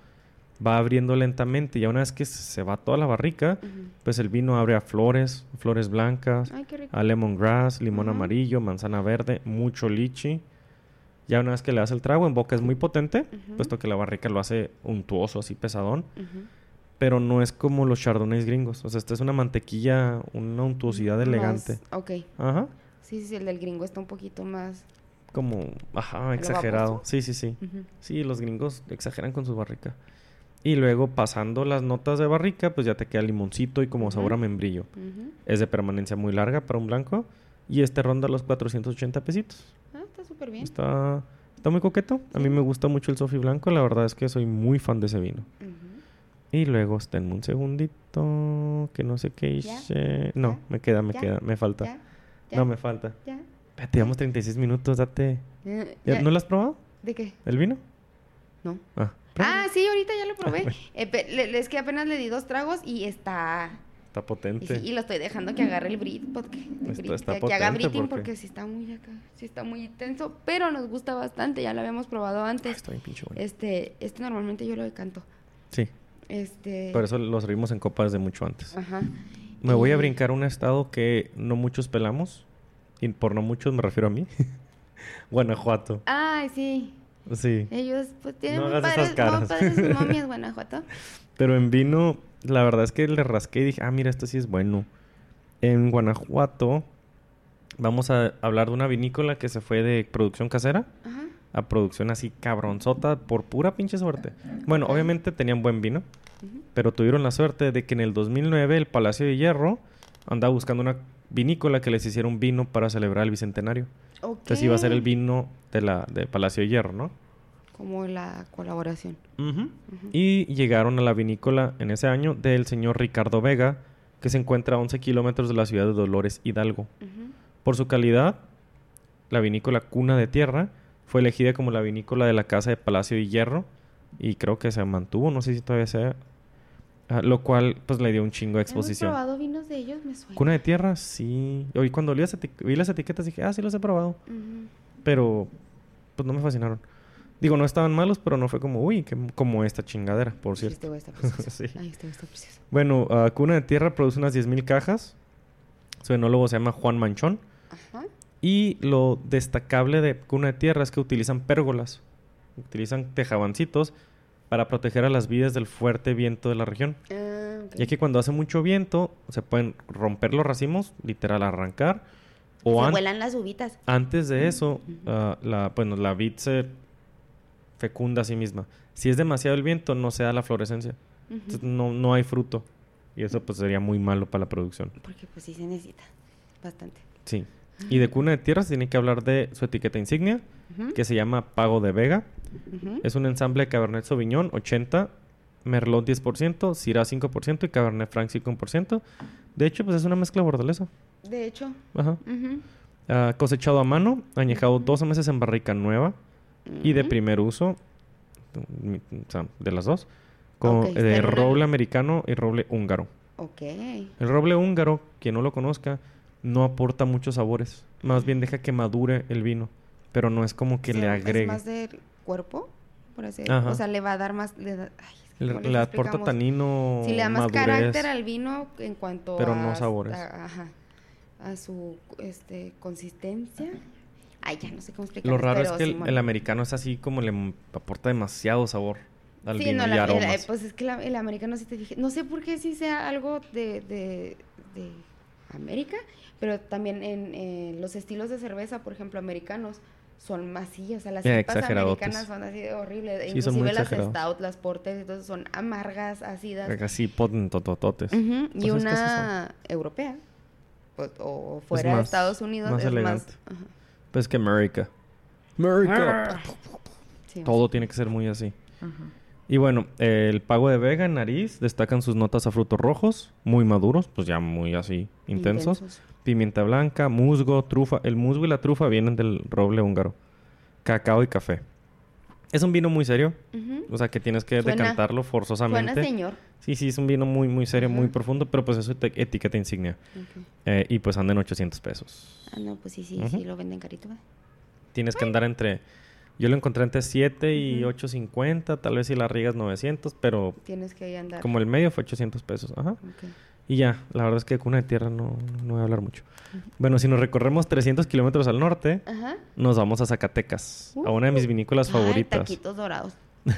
Va abriendo lentamente. Y una vez que se va toda la barrica, pues el vino abre a flores, flores blancas, Ay, qué rico. a lemongrass, limón amarillo, manzana verde, mucho lichi. Ya una vez que le das el trago, en boca es muy potente, puesto que la barrica lo hace untuoso, así pesadón. Pero no es como los chardonnays gringos. O sea, esta es una mantequilla, una untuosidad elegante. Más- ok. Ajá. Sí, sí, el del gringo está un poquito más... como, ajá, exagerado. Sí, sí, sí. Sí, los gringos exageran con su barrica. Y luego pasando las notas de barrica, pues ya te queda limoncito y como sabor a membrillo. Es de permanencia muy larga para un blanco. Y este ronda los 480 pesitos. Está súper bien. Está, está muy coqueto. A mí me gusta mucho el Sofi Blanco. La verdad es que soy muy fan de ese vino. Y luego, espérenme un segundito. Que no sé qué hice. No, ¿Ya? me queda, me ¿Ya? queda. Me falta. No, me falta. ¿Ya? Espérate, llevamos 36 minutos. Date. Eh, ¿Ya- ya. ¿No lo has probado? ¿De qué? ¿El vino? No. Ah. Ah, sí, ahorita ya lo probé. [LAUGHS] Eh, es que apenas le di dos tragos y está... Está Y, potente. sí, y lo estoy dejando que agarre el Brit, porque, Está- Brit, está que, que haga potente Briting porque- porque sí está muy acá, sí está muy intenso, pero nos gusta bastante, ya lo habíamos probado Ah, antes. está bien pinche bueno. Este, este normalmente yo lo decanto. Sí. Este, Por eso lo servimos en copas desde mucho antes. ajá. Me voy a Y- brincar un estado que no muchos pelamos. Y por no muchos me refiero a mí. [LAUGHS] Guanajuato. Ay, sí. Sí. Ellos pues tienen No muy padres, esas caras. muy padres [LAUGHS] momias, Guanajuato. Pero en vino, la verdad es que le rasqué y dije, ah, mira, esto sí es bueno. En Guanajuato vamos a hablar de una vinícola que se fue de producción casera Ajá. a producción así cabronzota por pura pinche suerte. Bueno, obviamente tenían buen vino, pero tuvieron la suerte de que en el 2009 el Palacio de Hierro andaba buscando una vinícola que les hiciera un vino para celebrar el bicentenario. Entonces iba a ser el vino de la de Palacio de Hierro, ¿no? Como la colaboración. Ujú. Ujú. Y llegaron a la vinícola en ese año del señor Ricardo Vega, que se encuentra a 11 kilómetros de la ciudad de Dolores Hidalgo. Ujú. Por su calidad, la vinícola Cuna de Tierra fue elegida como la vinícola de la Casa de Palacio de Hierro y creo que se mantuvo, no sé si todavía sea, ah, lo cual pues le dio un chingo de exposición. ¿Hemos probado vinos de ellos? Me suena. Cuna de Tierra, sí. Hoy cuando vi las, vi las etiquetas dije, ah, sí los he probado, Ujú. pero pues no me fascinaron. Digo, no estaban malos, pero no fue como, uy, que, como esta chingadera, por cierto. este güey está precioso. [LAUGHS] Sí. Ay, este güey está precioso. Bueno, ah, Cuna de Tierra produce unas 10.000 cajas. Su enólogo se llama Juan Manchón. Ajá. Y lo destacable de Cuna de Tierra es que utilizan pérgolas. Utilizan tejabancitos para proteger a las vides del fuerte viento de la región. Ah, ok. Ya que cuando hace mucho viento se pueden romper los racimos, literal arrancar. O Se vuelan las uvitas. antes de eso, Ujú. ah, la, bueno, la vid se fecunda a sí misma. Si es demasiado el viento, no se da la florescencia. Entonces, no, no hay fruto. Y eso pues sería muy malo para la producción. Porque pues sí se necesita. Bastante. Sí. Y de cuna de tierra se tiene que hablar de su etiqueta insignia, que se llama Pago de Vega. Es un ensamble de Cabernet Sauvignon 80, Merlot 10%, Syrah 5% y Cabernet Franc 5%. De hecho, pues es una mezcla bordalesa. De hecho. Ajá. cosechado a mano, añejado 12 meses en barrica nueva y de primer uso, o sea, de las dos, con, Ok, de está en una- roble americano y roble húngaro. Ok. El roble húngaro, quien no lo conozca, no aporta muchos sabores. Más bien deja que madure el vino. Pero no es como que le agregue. Es más del cuerpo, por así Ajá. O sea, le va a dar más... Le, da- ay, Le, ¿cómo les le aporta tanino, Sí, le da más madurez. carácter al vino en cuanto Pero a... no sabores. a- ajá. A su este, consistencia. Ay, ya no sé cómo explicarlo. Lo raro es que el, el americano es así como le aporta demasiado sabor al sí, vino no, y la- el- aromas. pues es que la- el americano sí te fijas. No sé por qué sí sea algo de, de, de América, pero también en, en los estilos de cerveza, por ejemplo, americanos, son más así, o sea, las cepas americanas son así de horribles. Sí, son muy Inclusive las stout, las portes, entonces son amargas, ácidas. Así potentotototes. Pues Y una europea, pues, o fuera de más- Estados Unidos, más es elegante. más... ajá. Pues que América. América. Sí, Todo tiene que ser muy así. ajá. Y bueno, el pago de Vega en nariz destacan sus notas a frutos rojos, muy maduros, pues ya muy así intensos. Pimienta blanca, musgo, trufa. El musgo y la trufa vienen del roble húngaro. Cacao y café. Es un vino muy serio, Ujú. o sea que tienes que Suena- decantarlo forzosamente. Suena señor. Sí, sí, es un vino muy, muy serio, muy profundo, pero pues es su eti- etiqueta insignia. Eh, y pues anda en 800 pesos. Ah, no, pues sí, sí, sí, lo venden carito. Tienes que andar entre... Yo lo encontré entre 7 y Ujú. 850, tal vez si la riegas 900, pero Tienes que andar. como el medio fue 800 pesos. Ajá. Ok. Y ya, la verdad es que Cuna de Tierra no, no voy a hablar mucho. Bueno, si nos recorremos 300 kilómetros al norte, nos vamos a Zacatecas, a una de mis vinícolas Ay, favoritas. taquitos dorados. [LAUGHS]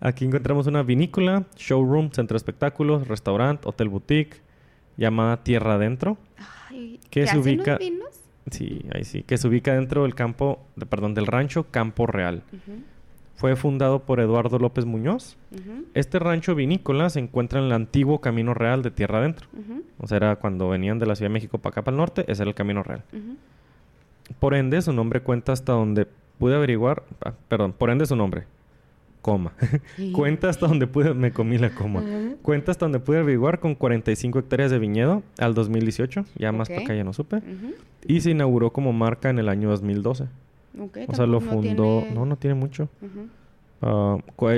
Aquí encontramos una vinícola, showroom, centro de espectáculos, restaurante, hotel boutique, llamada Tierra Adentro. Ay, ¿Qué se ubica? unos vinos? Sí, ahí sí. Que se ubica dentro del campo, de- perdón, del rancho Campo Real. Fue fundado por Eduardo López Muñoz. Este rancho vinícola se encuentra en el antiguo Camino Real de Tierra Adentro. O sea, era cuando venían de la Ciudad de México para acá, para el norte, ese era el Camino Real. Por ende, su nombre cuenta hasta donde pude averiguar. ah, perdón, por ende su nombre. Coma. [LAUGHS] cuenta hasta donde pude. Me comí la coma. Cuenta hasta donde pude averiguar con 45 hectáreas de viñedo al 2018. Ya más para acá ya no supe. Y se inauguró como marca en el año 2012. O sea, lo tampoco no fundó. tiene- No, no tiene mucho. Ah,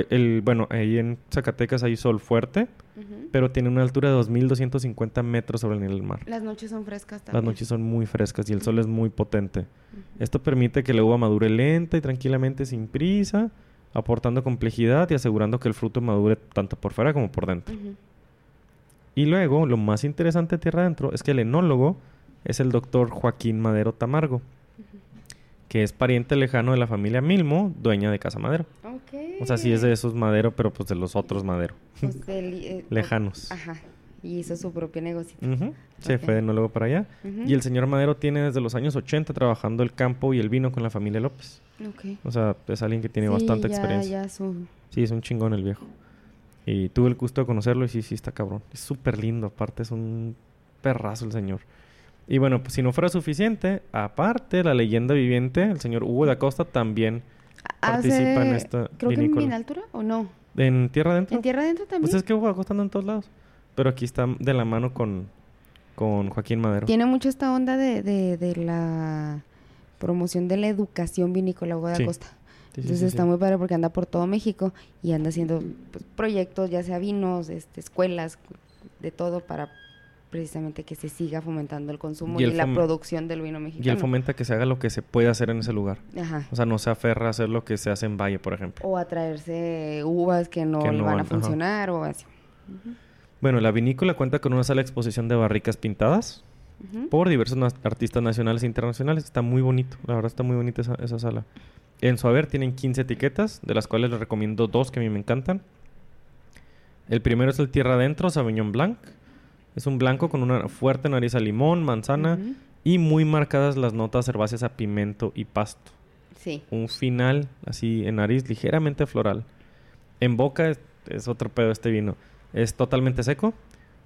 el, bueno, ahí en Zacatecas hay sol fuerte, pero tiene una altura de 2.250 metros sobre el nivel del mar. Las noches son frescas Las también. noches son muy frescas y el sol es muy potente. Esto permite que la uva madure lenta y tranquilamente sin prisa, aportando complejidad y asegurando que el fruto madure tanto por fuera como por dentro. Y luego, lo más interesante de tierra adentro es que el enólogo es el doctor Joaquín Madero Tamargo, que es pariente lejano de la familia Milmo, dueña de Casa Madero. Ok. O sea, sí es de esos Madero, pero pues de los otros Madero. Pues del, eh, Lejanos. Ajá. Y hizo su propio negocio. Ujú. Se fue de enólogo para allá. Y el señor Madero tiene desde los años 80 trabajando el campo y el vino con la familia López. Ok. O sea, es alguien que tiene Sí, bastante ya- experiencia. Ya. Sí, es un chingón el viejo. Y tuve el gusto de conocerlo y sí, sí está cabrón. Es súper lindo, aparte es un perrazo el señor. Y bueno, pues si no fuera suficiente, aparte la leyenda viviente, el señor Hugo de Acosta también participa en esta Creo que en vinícola. Minaltura o no. ¿En Tierra Adentro? ¿En Tierra Adentro también? Pues es que Hugo de Acosta anda en todos lados. Pero aquí está de la mano con, con Joaquín Madero. Tiene mucho esta onda de, de, de la promoción de la educación vinícola Hugo de Sí. Acosta. Sí, Entonces sí, está muy padre porque anda por todo México y anda haciendo pues, proyectos, ya sea vinos, este, escuelas, de todo para precisamente que se siga fomentando el consumo Y la producción del vino mexicano. Y él fomenta que se haga lo que se puede hacer en ese lugar. Ajá. O sea, no se aferra a hacer lo que se hace en Valle, por ejemplo. O a traerse uvas que no, Que no van a ajá. funcionar o así. Bueno, la vinícola cuenta con una sala de exposición de barricas pintadas por diversos artistas nacionales e internacionales. Está muy bonito, la verdad está muy bonita esa, esa sala. En su haber tienen 15 etiquetas, de las cuales les recomiendo dos que a mí me encantan. El primero es el Tierra Adentro Sauvignon Blanc. Es un blanco con una fuerte nariz a limón, manzana y muy marcadas las notas herbáceas a pimiento y pasto. Sí. Un final así en nariz ligeramente floral. En boca es, es otro pedo este vino. Es totalmente seco.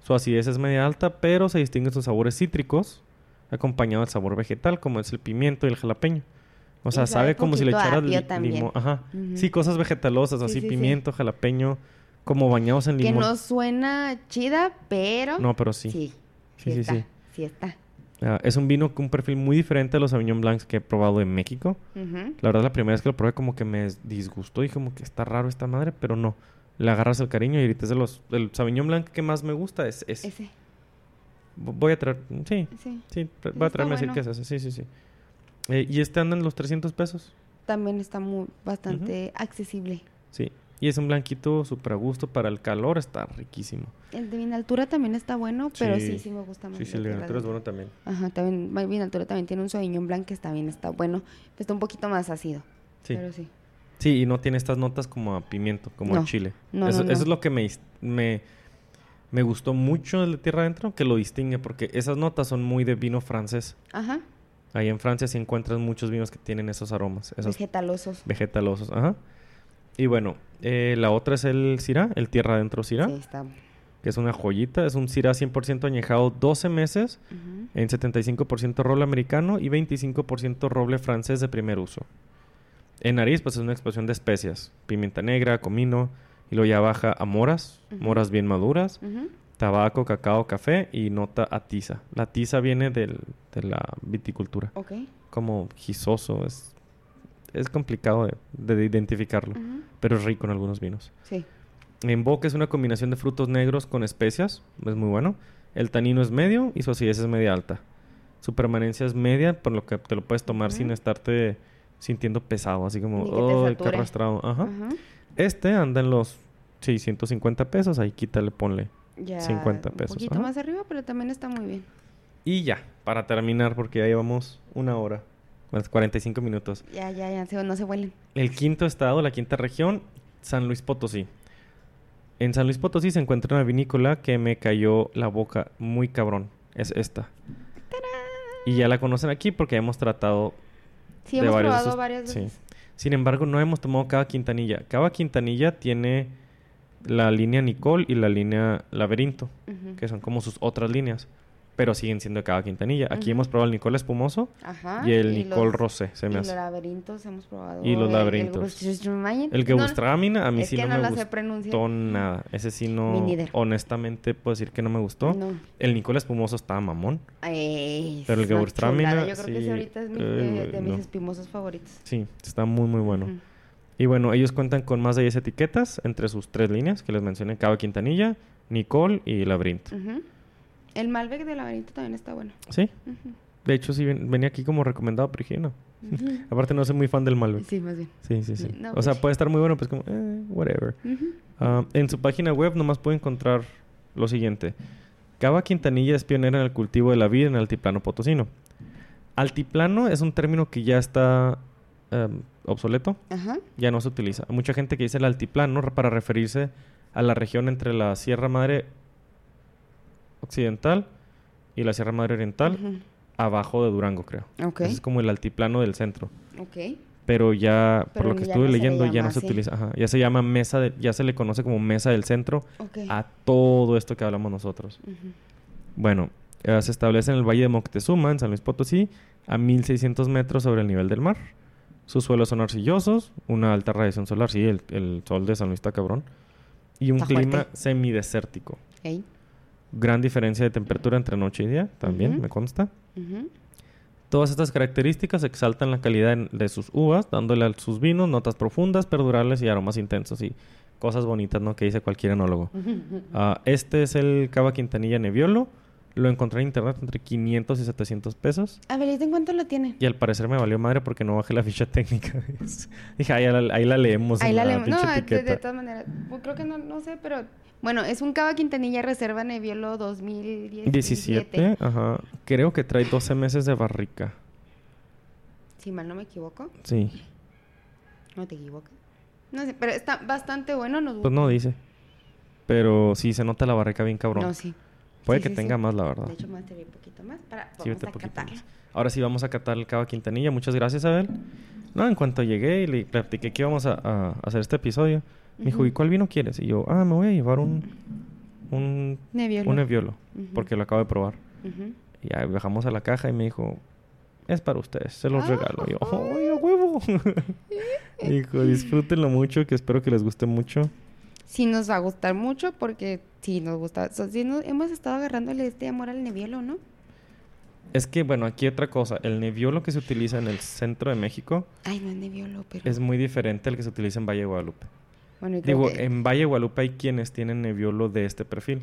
Su acidez es media alta, pero se distinguen sus sabores cítricos, acompañado del sabor vegetal, como es el pimiento y el jalapeño. O sea, sabe como si le echaras limón. Ajá. Sí, cosas vegetalosas, Sí, así sí, sí. pimiento, jalapeño, como bañados en Que limón. no suena chida, pero... No, pero sí. Sí. Sí, Sí, sí, está. sí. Sí está. Ah, es un vino con un perfil muy diferente a los Sauvignon Blancs que he probado en México. Ujú. La verdad, la primera vez que lo probé como que me disgustó. Dije como que está raro esta madre, pero no. Le agarras el cariño y ahorita es de los... El Sauvignon Blanc que más me gusta es ese. Ese. Voy a traer... Sí, Sí. sí. Voy a traerme a decir bueno. que es ese. Sí, sí, sí. Eh, y este anda en los 300 pesos. También está muy, bastante accesible. Sí. Y es un blanquito súper a gusto para el calor. Está riquísimo. El de Vinaltura también está bueno, pero Sí. sí, sí me gusta más. Sí, sí, el de Tierra es bueno también. Ajá, también Vinaltura también tiene un Sauvignon Blanc que también está bueno. Está un poquito más ácido. Sí. Pero sí. Sí, y no tiene estas notas como a pimiento, como a No. chile. No, eso, no, eso es lo que me, me, me gustó mucho de Tierra Adentro, que lo distingue, porque esas notas son muy de vino francés. Ajá. Ahí en Francia sí encuentras muchos vinos que tienen esos aromas, esos Vegetalosos. vegetalosos. Ajá. Y bueno, eh, la otra es el Syrah, el Tierra Adentro Syrah, Sí, está. que es una joyita. Es un Syrah 100% añejado 12 meses Ujú. en 75% roble americano y 25% roble francés de primer uso. En nariz, pues es una explosión de especias. Pimienta negra, comino, y luego ya baja a moras, moras bien maduras, tabaco, cacao, café y nota a tiza. La tiza viene del- de la viticultura. Ok. Como gisoso, es, es complicado de, de identificarlo, pero es rico en algunos vinos. Sí. En boca es una combinación de frutos negros con especias, es muy bueno. El tanino es medio y su acidez es media alta. Su permanencia es media, por lo que te lo puedes tomar sin estarte sintiendo pesado, así como, ¡ay, qué sature". arrastrado! Ajá. Este anda en los 650 pesos, ahí quítale, ponle. Ya 50 pesos, Un poquito ajá. más arriba, pero también está muy bien. Y ya, para terminar, porque ya llevamos una hora, más 45 minutos. Ya, ya, ya, no se huelen. El quinto estado, la quinta región, San Luis Potosí. En San Luis Potosí se encuentra una vinícola que me cayó la boca muy cabrón. Es esta. Y ya la conocen aquí porque hemos tratado Sí, de hemos varios probado varias sí. veces. Sin embargo, no hemos tomado Cava Quintanilla. Cava Quintanilla tiene la línea Nicole y la línea Laberinto, que son como sus otras líneas, pero siguen siendo de Cava Quintanilla. Aquí hemos probado el Nicole espumoso Ajá. y el Nicole los- Rosé, se y los laberintos hemos probado. Y los laberintos. El, Gewürztraminer. El No, Gewürztraminer a mí es sí no, no me gustó pronunciar. nada. Ese sí no, honestamente puedo decir que no me gustó. No. El Nicole espumoso estaba mamón. Ay, Pero el Gewürztraminer. Yo creo que ese ahorita es mi- eh, de, de mis no. espimosos favoritos. Sí, está muy muy bueno. Y bueno, ellos cuentan con más de 10 etiquetas entre sus tres líneas que les mencioné, Cava Quintanilla, Nicole y Laberinto. Ujú. El Malbec de laberinto también está bueno. Sí, de hecho sí ven- venía aquí como recomendado, pero dije no. [LAUGHS] Aparte no soy muy fan del Malbec. Sí, más bien. Sí, sí, sí. No, o pues sea, sí. puede estar muy bueno, pues como, eh, whatever. Ah, en su página web nomás puede encontrar lo siguiente. Cava Quintanilla es pionera en el cultivo de la vid en el altiplano potosino. Altiplano es un término que ya está em, obsoleto, Ajá. ya no se utiliza. Hay mucha gente que dice el altiplano para referirse a la región entre la Sierra Madre Occidental y la Sierra Madre Oriental, abajo de Durango, creo. Ese es como el altiplano del centro. Pero ya, por lo que estuve no leyendo, ya no se utiliza. Ajá, ya se llama mesa, de- ya se le conoce como mesa del centro a todo esto que hablamos nosotros. Bueno, eh, se establece en el Valle de Moctezuma, en San Luis Potosí, a 1600 metros sobre el nivel del mar. Sus suelos son arcillosos, una alta radiación solar, sí, el, el sol de San Luis está cabrón. Y un Está clima fuerte. semidesértico. Gran diferencia de temperatura entre noche y día, también me consta. Todas estas características exaltan la calidad de sus uvas, dándole a sus vinos notas profundas, perdurables y aromas intensos y cosas bonitas, ¿no? Que dice cualquier enólogo. Ah, este es el Cava Quintanilla Nebbiolo. Lo encontré en internet entre 500 y 700 pesos. A ver, ¿y en cuánto lo tiene? Y al parecer me valió madre porque no bajé la ficha [LAUGHS] técnica. Dije, ahí la, ahí la leemos Ahí en la leemos. No, de, de todas maneras. pues, creo que no, no sé, pero. Bueno, es un Cava Quintanilla Reserva Nebbiolo 2017. 17, ajá. Creo que trae 12 meses de barrica. Si mal no me equivoco. Sí. No te equivocas. No sé, pero está bastante bueno. Nos Pues no dice. Pero sí se nota la barrica bien cabrón. No, sí. Puede Sí, que sí, tenga sí. más, la verdad. De hecho, me atreví un poquito más para vamos a más. Ahora sí vamos a catar el Cava Quintanilla. Muchas gracias, Abel. No, en cuanto llegué y le platiqué que íbamos a, a hacer este episodio, me dijo. ¿y cuál vino quieres? Y yo, ah, me voy a llevar un, un, Nebbiolo. un Nebbiolo, Ujú. porque lo acabo de probar. Y ya bajamos a la caja y me dijo, es para ustedes, se los Ah. regalo. Y yo, ¡ay, a huevo! [LAUGHS] dijo, disfrútenlo mucho, que espero que les guste mucho. Sí nos va a gustar mucho porque sí nos gusta. so- sí nos- hemos estado agarrándole este amor al Nebbiolo, ¿no? Es que, bueno, aquí otra cosa. El Nebbiolo que se utiliza en el centro de México Ay, no es Nebbiolo, pero... es muy diferente al que se utiliza en Valle de Guadalupe. Bueno, y creo Digo, que- en Valle Guadalupe hay quienes tienen Nebbiolo de este perfil,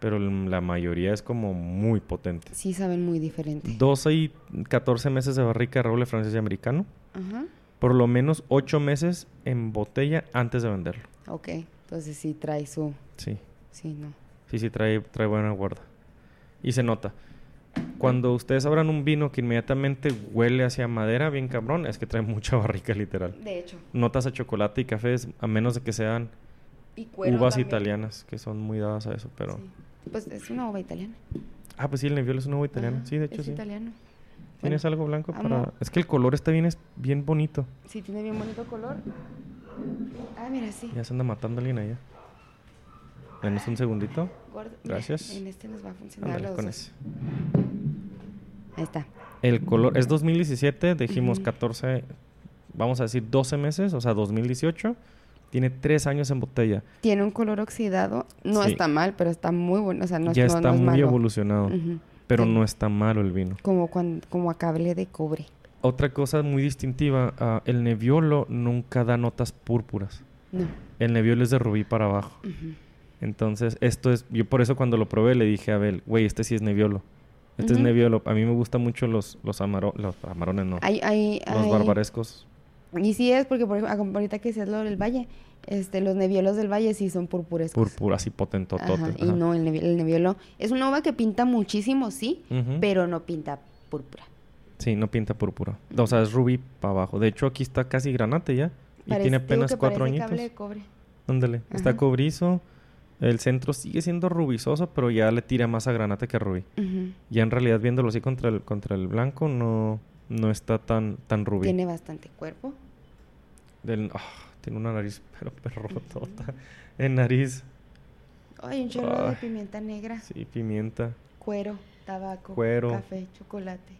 pero la mayoría es como muy potente. Sí saben muy diferente. 12 y 14 meses de barrica de roble francés y americano. Ajá. Por lo menos 8 meses en botella antes de venderlo. Ok. Entonces sí trae su... Sí, Sí, no. sí, sí, trae, trae buena guarda. Y se nota. Cuando ustedes abran un vino que inmediatamente huele hacia madera, bien cabrón, es que trae [LAUGHS] mucha barrica literal. De hecho. Notas a chocolate y cafés, a menos de que sean Y uvas también. italianas, que son muy dadas a eso, pero... Sí. Pues es una uva italiana. Ah, pues sí, el Nebbiolo es una uva italiana. Ajá, Sí, de hecho es sí. italiano. ¿Tienes Bueno, algo blanco amo- para...? Es que el color está bien, es bien bonito. Sí, tiene bien bonito color. Ah, mira, sí. Ya se anda matando alguien allá. Denos un segundito. Gordo. Mira, Gracias. en este nos va a funcionar Ándale, los con dos. ese. Ahí está. El color es 2017, dijimos Ujú. 14, vamos a decir 12 meses, o sea, 2018. Tiene 3 años en botella. Tiene un color oxidado. No Sí. está mal, pero está muy bueno. O sea, no, ya no- está no es muy malo. evolucionado, pero Sí. no está malo el vino. Como, cuan- como a cable de cobre. Otra cosa muy distintiva, ah, el Nebbiolo nunca da notas púrpuras. No. El Nebbiolo es de rubí para abajo. Entonces, esto es, yo por eso cuando lo probé le dije a Abel, güey, este sí es Nebbiolo. Este es Ujú. Nebbiolo. A mí me gustan mucho los, los, amaro- los amarones, no. Los barbarescos. Y sí es porque, por ejemplo, ahorita que decías lo del valle, este, los nebiolos del valle sí son purpurescos. Púrpura, así potentotote. Ajá, Y no, el, nevi- el nebiolo es una uva que pinta muchísimo, sí, Ujú. pero no pinta púrpura. Sí, no pinta púrpura. O sea, es rubí para abajo. De hecho, aquí está casi granate ya. Y Parece- tiene digo apenas cuatro añitos. cable de cobre. Ándale. Está cobrizo. El centro sigue siendo rubizoso, pero ya le tira más a granate que a rubí. Ya en realidad viéndolo así contra el, contra el blanco no, no está tan, tan rubí. Tiene bastante cuerpo. Del- ah, tiene una nariz [LAUGHS] pero perrotota. En nariz, Ay, un chorro de Ay. pimienta negra. sí, pimienta. Cuero, tabaco, Cuero. café, chocolate.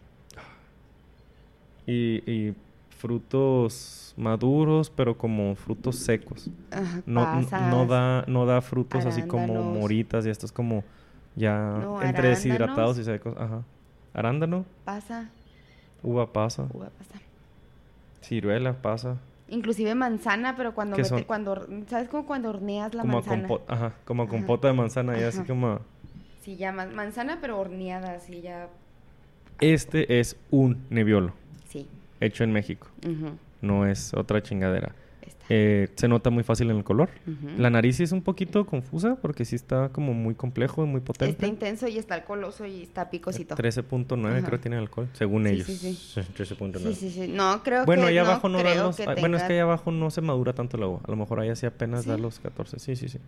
Y, y frutos maduros, pero como frutos secos. Ajá, No, pasas. no, da, no da frutos así como moritas y estos como ya No, entre deshidratados y secos. Ajá. Arándano, Pasa, uva pasa, uva pasa. ciruela pasa. Inclusive manzana, pero cuando ¿Qué mete- cuando ¿sabes como cuando horneas la como manzana? ajá, como a Ajá. compota de manzana y así como... Sí, ya man- manzana pero horneada, así ya. Este es un nebiolo Sí. Hecho en México. No es otra chingadera. Eh, se nota muy fácil en el color. La nariz sí es un poquito confusa porque sí está como muy complejo y muy potente. Está intenso y está alcoholoso y está picosito. 13.9 Ajá. creo que tiene alcohol, según Sí, ellos. sí, sí. 13.9. Sí, sí, sí. No, creo Bueno, que ahí no abajo no, da creo los... que ah, Bueno, es que ahí abajo no se madura tanto la uva. A lo mejor ahí así apenas da ¿Sí? los 14. Sí, sí, sí.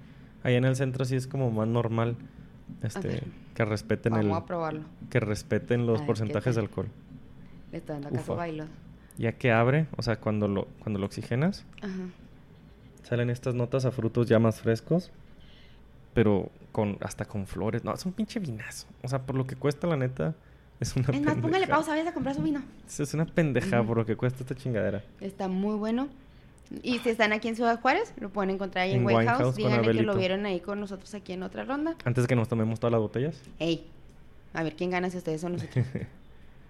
Ahí en el centro sí es como más normal este que respeten Vamos el a probarlo. que respeten los ver, ¿qué porcentajes de alcohol. Ufa. bailo. Ya que abre, o sea, cuando lo cuando lo oxigenas, Ajá. salen estas notas a frutos ya más frescos, pero con hasta con flores. No, es un pinche vinazo. O sea, por lo que cuesta la neta es una Es más, póngale pausa, vayas a comprar su vino. Es una pendeja por lo que cuesta esta chingadera. Está muy bueno. Y si están aquí en Ciudad Juárez, lo pueden encontrar ahí en, En White Wine House. House con Díganle que lo vieron ahí con nosotros aquí en otra ronda. Antes que nos tomemos todas las botellas, Ey, a ver quién gana si ustedes son nosotros. [LAUGHS]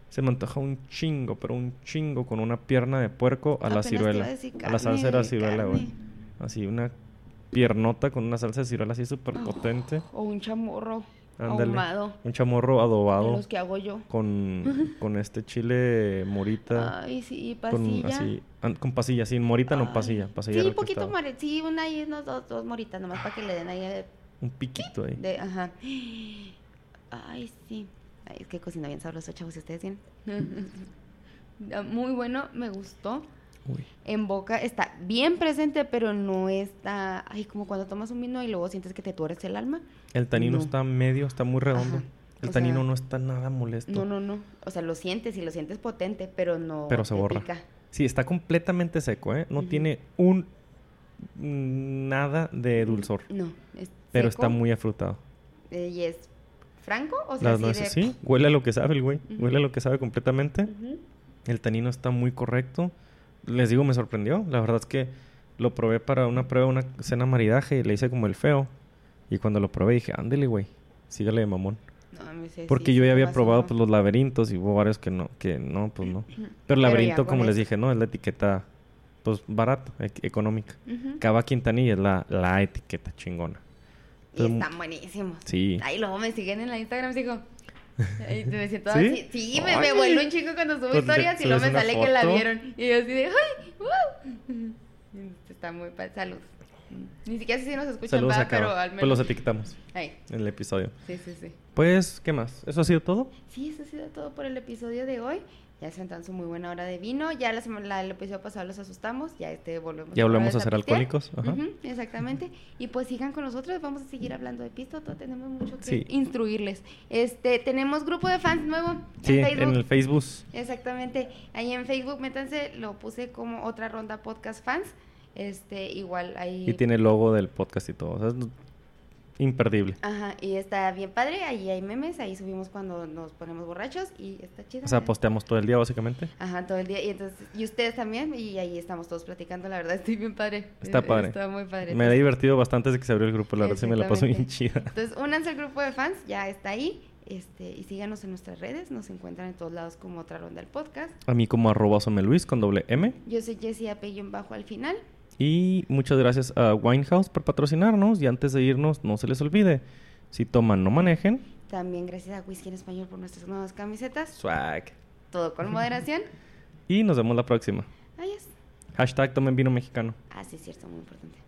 se me antoja un chingo, pero un chingo con una pierna de puerco a la Apenas ciruela. a la salsa de la ciruela, güey. Así una piernota con una salsa de ciruela así súper Oh, potente. [GASPS] O un chamorro Ándale. ahumado. Un chamorro adobado Los que hago yo. con, [LAUGHS] con este chile morita. Ay, sí, con pasilla. así, an- con pasilla, sin morita no pasilla. pasilla Sí, un poquito more- Sí, una y unos dos, dos moritas nomás para que le den ahí de, Un piquito ahí. de- Ajá. [GASPS] Ay, sí. Ay, es que cocina bien sabroso, chavos, si ustedes tienen. Está [LAUGHS] Muy bueno, me gustó. Uy. En boca está bien presente, pero no está. Ay, como cuando tomas un vino y luego sientes que te tuerce el alma. El tanino No. está medio, está muy redondo. Ajá. El O tanino sea, no está nada molesto. No, no, no. O sea, lo sientes y lo sientes potente, pero no. Pero se borra. pica. Sí, está completamente seco, ¿eh? No tiene un nada de dulzor. No. Es Pero seco, está muy afrutado. eh, ¿Y es franco? O sea, Las así nueces, de- sí, huele a lo que sabe el güey. Huele a lo que sabe completamente. El tanino está muy correcto. Les digo, me sorprendió. La verdad es que lo probé para una prueba, una cena maridaje y le hice como el feo. Y cuando lo probé dije, ándele, güey. Sígale de mamón. No, me sé, Porque sí, yo ya había probado pues, los laberintos y hubo varios que no, que no, pues no. Pero el Pero laberinto, ya como les dije, no, es la etiqueta, pues barata, e- económica. Cava Quintanilla es la, la etiqueta chingona. Y están buenísimos. Sí. Ay, luego me siguen en la Instagram, sigo. Ay, me siento ¿Sí? así. Sí, me, me vuelvo un chico cuando subo Pues, historias y ¿subes luego me sale que la vieron. Y yo así de, ¡ay! ¡Wow! [LAUGHS] Está muy padre. Salud. Ni siquiera sé si nos escuchan, Saludos pero al Pues los menos. etiquetamos Ay, en el episodio. sí, sí, sí. Pues, ¿qué más? ¿Eso ha sido todo? Sí, eso ha sido todo por el episodio de hoy. Ya se su muy buena hora de vino. Ya la semana, la- el episodio pasado los asustamos. Ya este volvemos. Ya volvemos a ser pistear. alcohólicos. Ajá. Exactamente. Y pues sigan con nosotros, vamos a seguir hablando de pisto, tenemos mucho que Sí. instruirles. Este, tenemos grupo de fans nuevo Sí, en Facebook. en el Facebook. Exactamente. Ahí en Facebook, métanse, lo puse como otra ronda podcast fans. Este, igual ahí. Y tiene el logo del podcast y todo. O sea, imperdible. Ajá, y está bien padre, ahí hay memes, ahí subimos cuando nos ponemos borrachos y está chido. O sea, posteamos todo el día, básicamente. Ajá, todo el día. Y entonces, y ustedes también, y ahí estamos todos platicando, la verdad, [LAUGHS] estoy bien padre. Está padre. Está muy padre. Me he divertido bastante desde que se abrió el grupo. La verdad, sí me la paso bien chida. Entonces, únanse al grupo de fans, ya está ahí. Este, y síganos en nuestras redes, nos encuentran en todos lados como otra ronda del podcast. A mí como arroba Luis con doble M. Yo soy Jessie Apellón bajo al final. Y muchas gracias a Winehouse por patrocinarnos. Y antes de irnos, no se les olvide, si toman, no manejen. También gracias a Whisky en Español por nuestras nuevas camisetas. Swag. Todo con moderación. y nos vemos la próxima. Adiós. Hashtag tomen vino mexicano. Ah, sí, cierto, muy importante.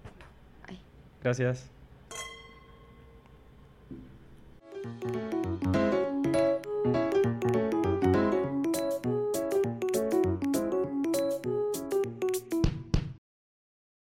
Gracias.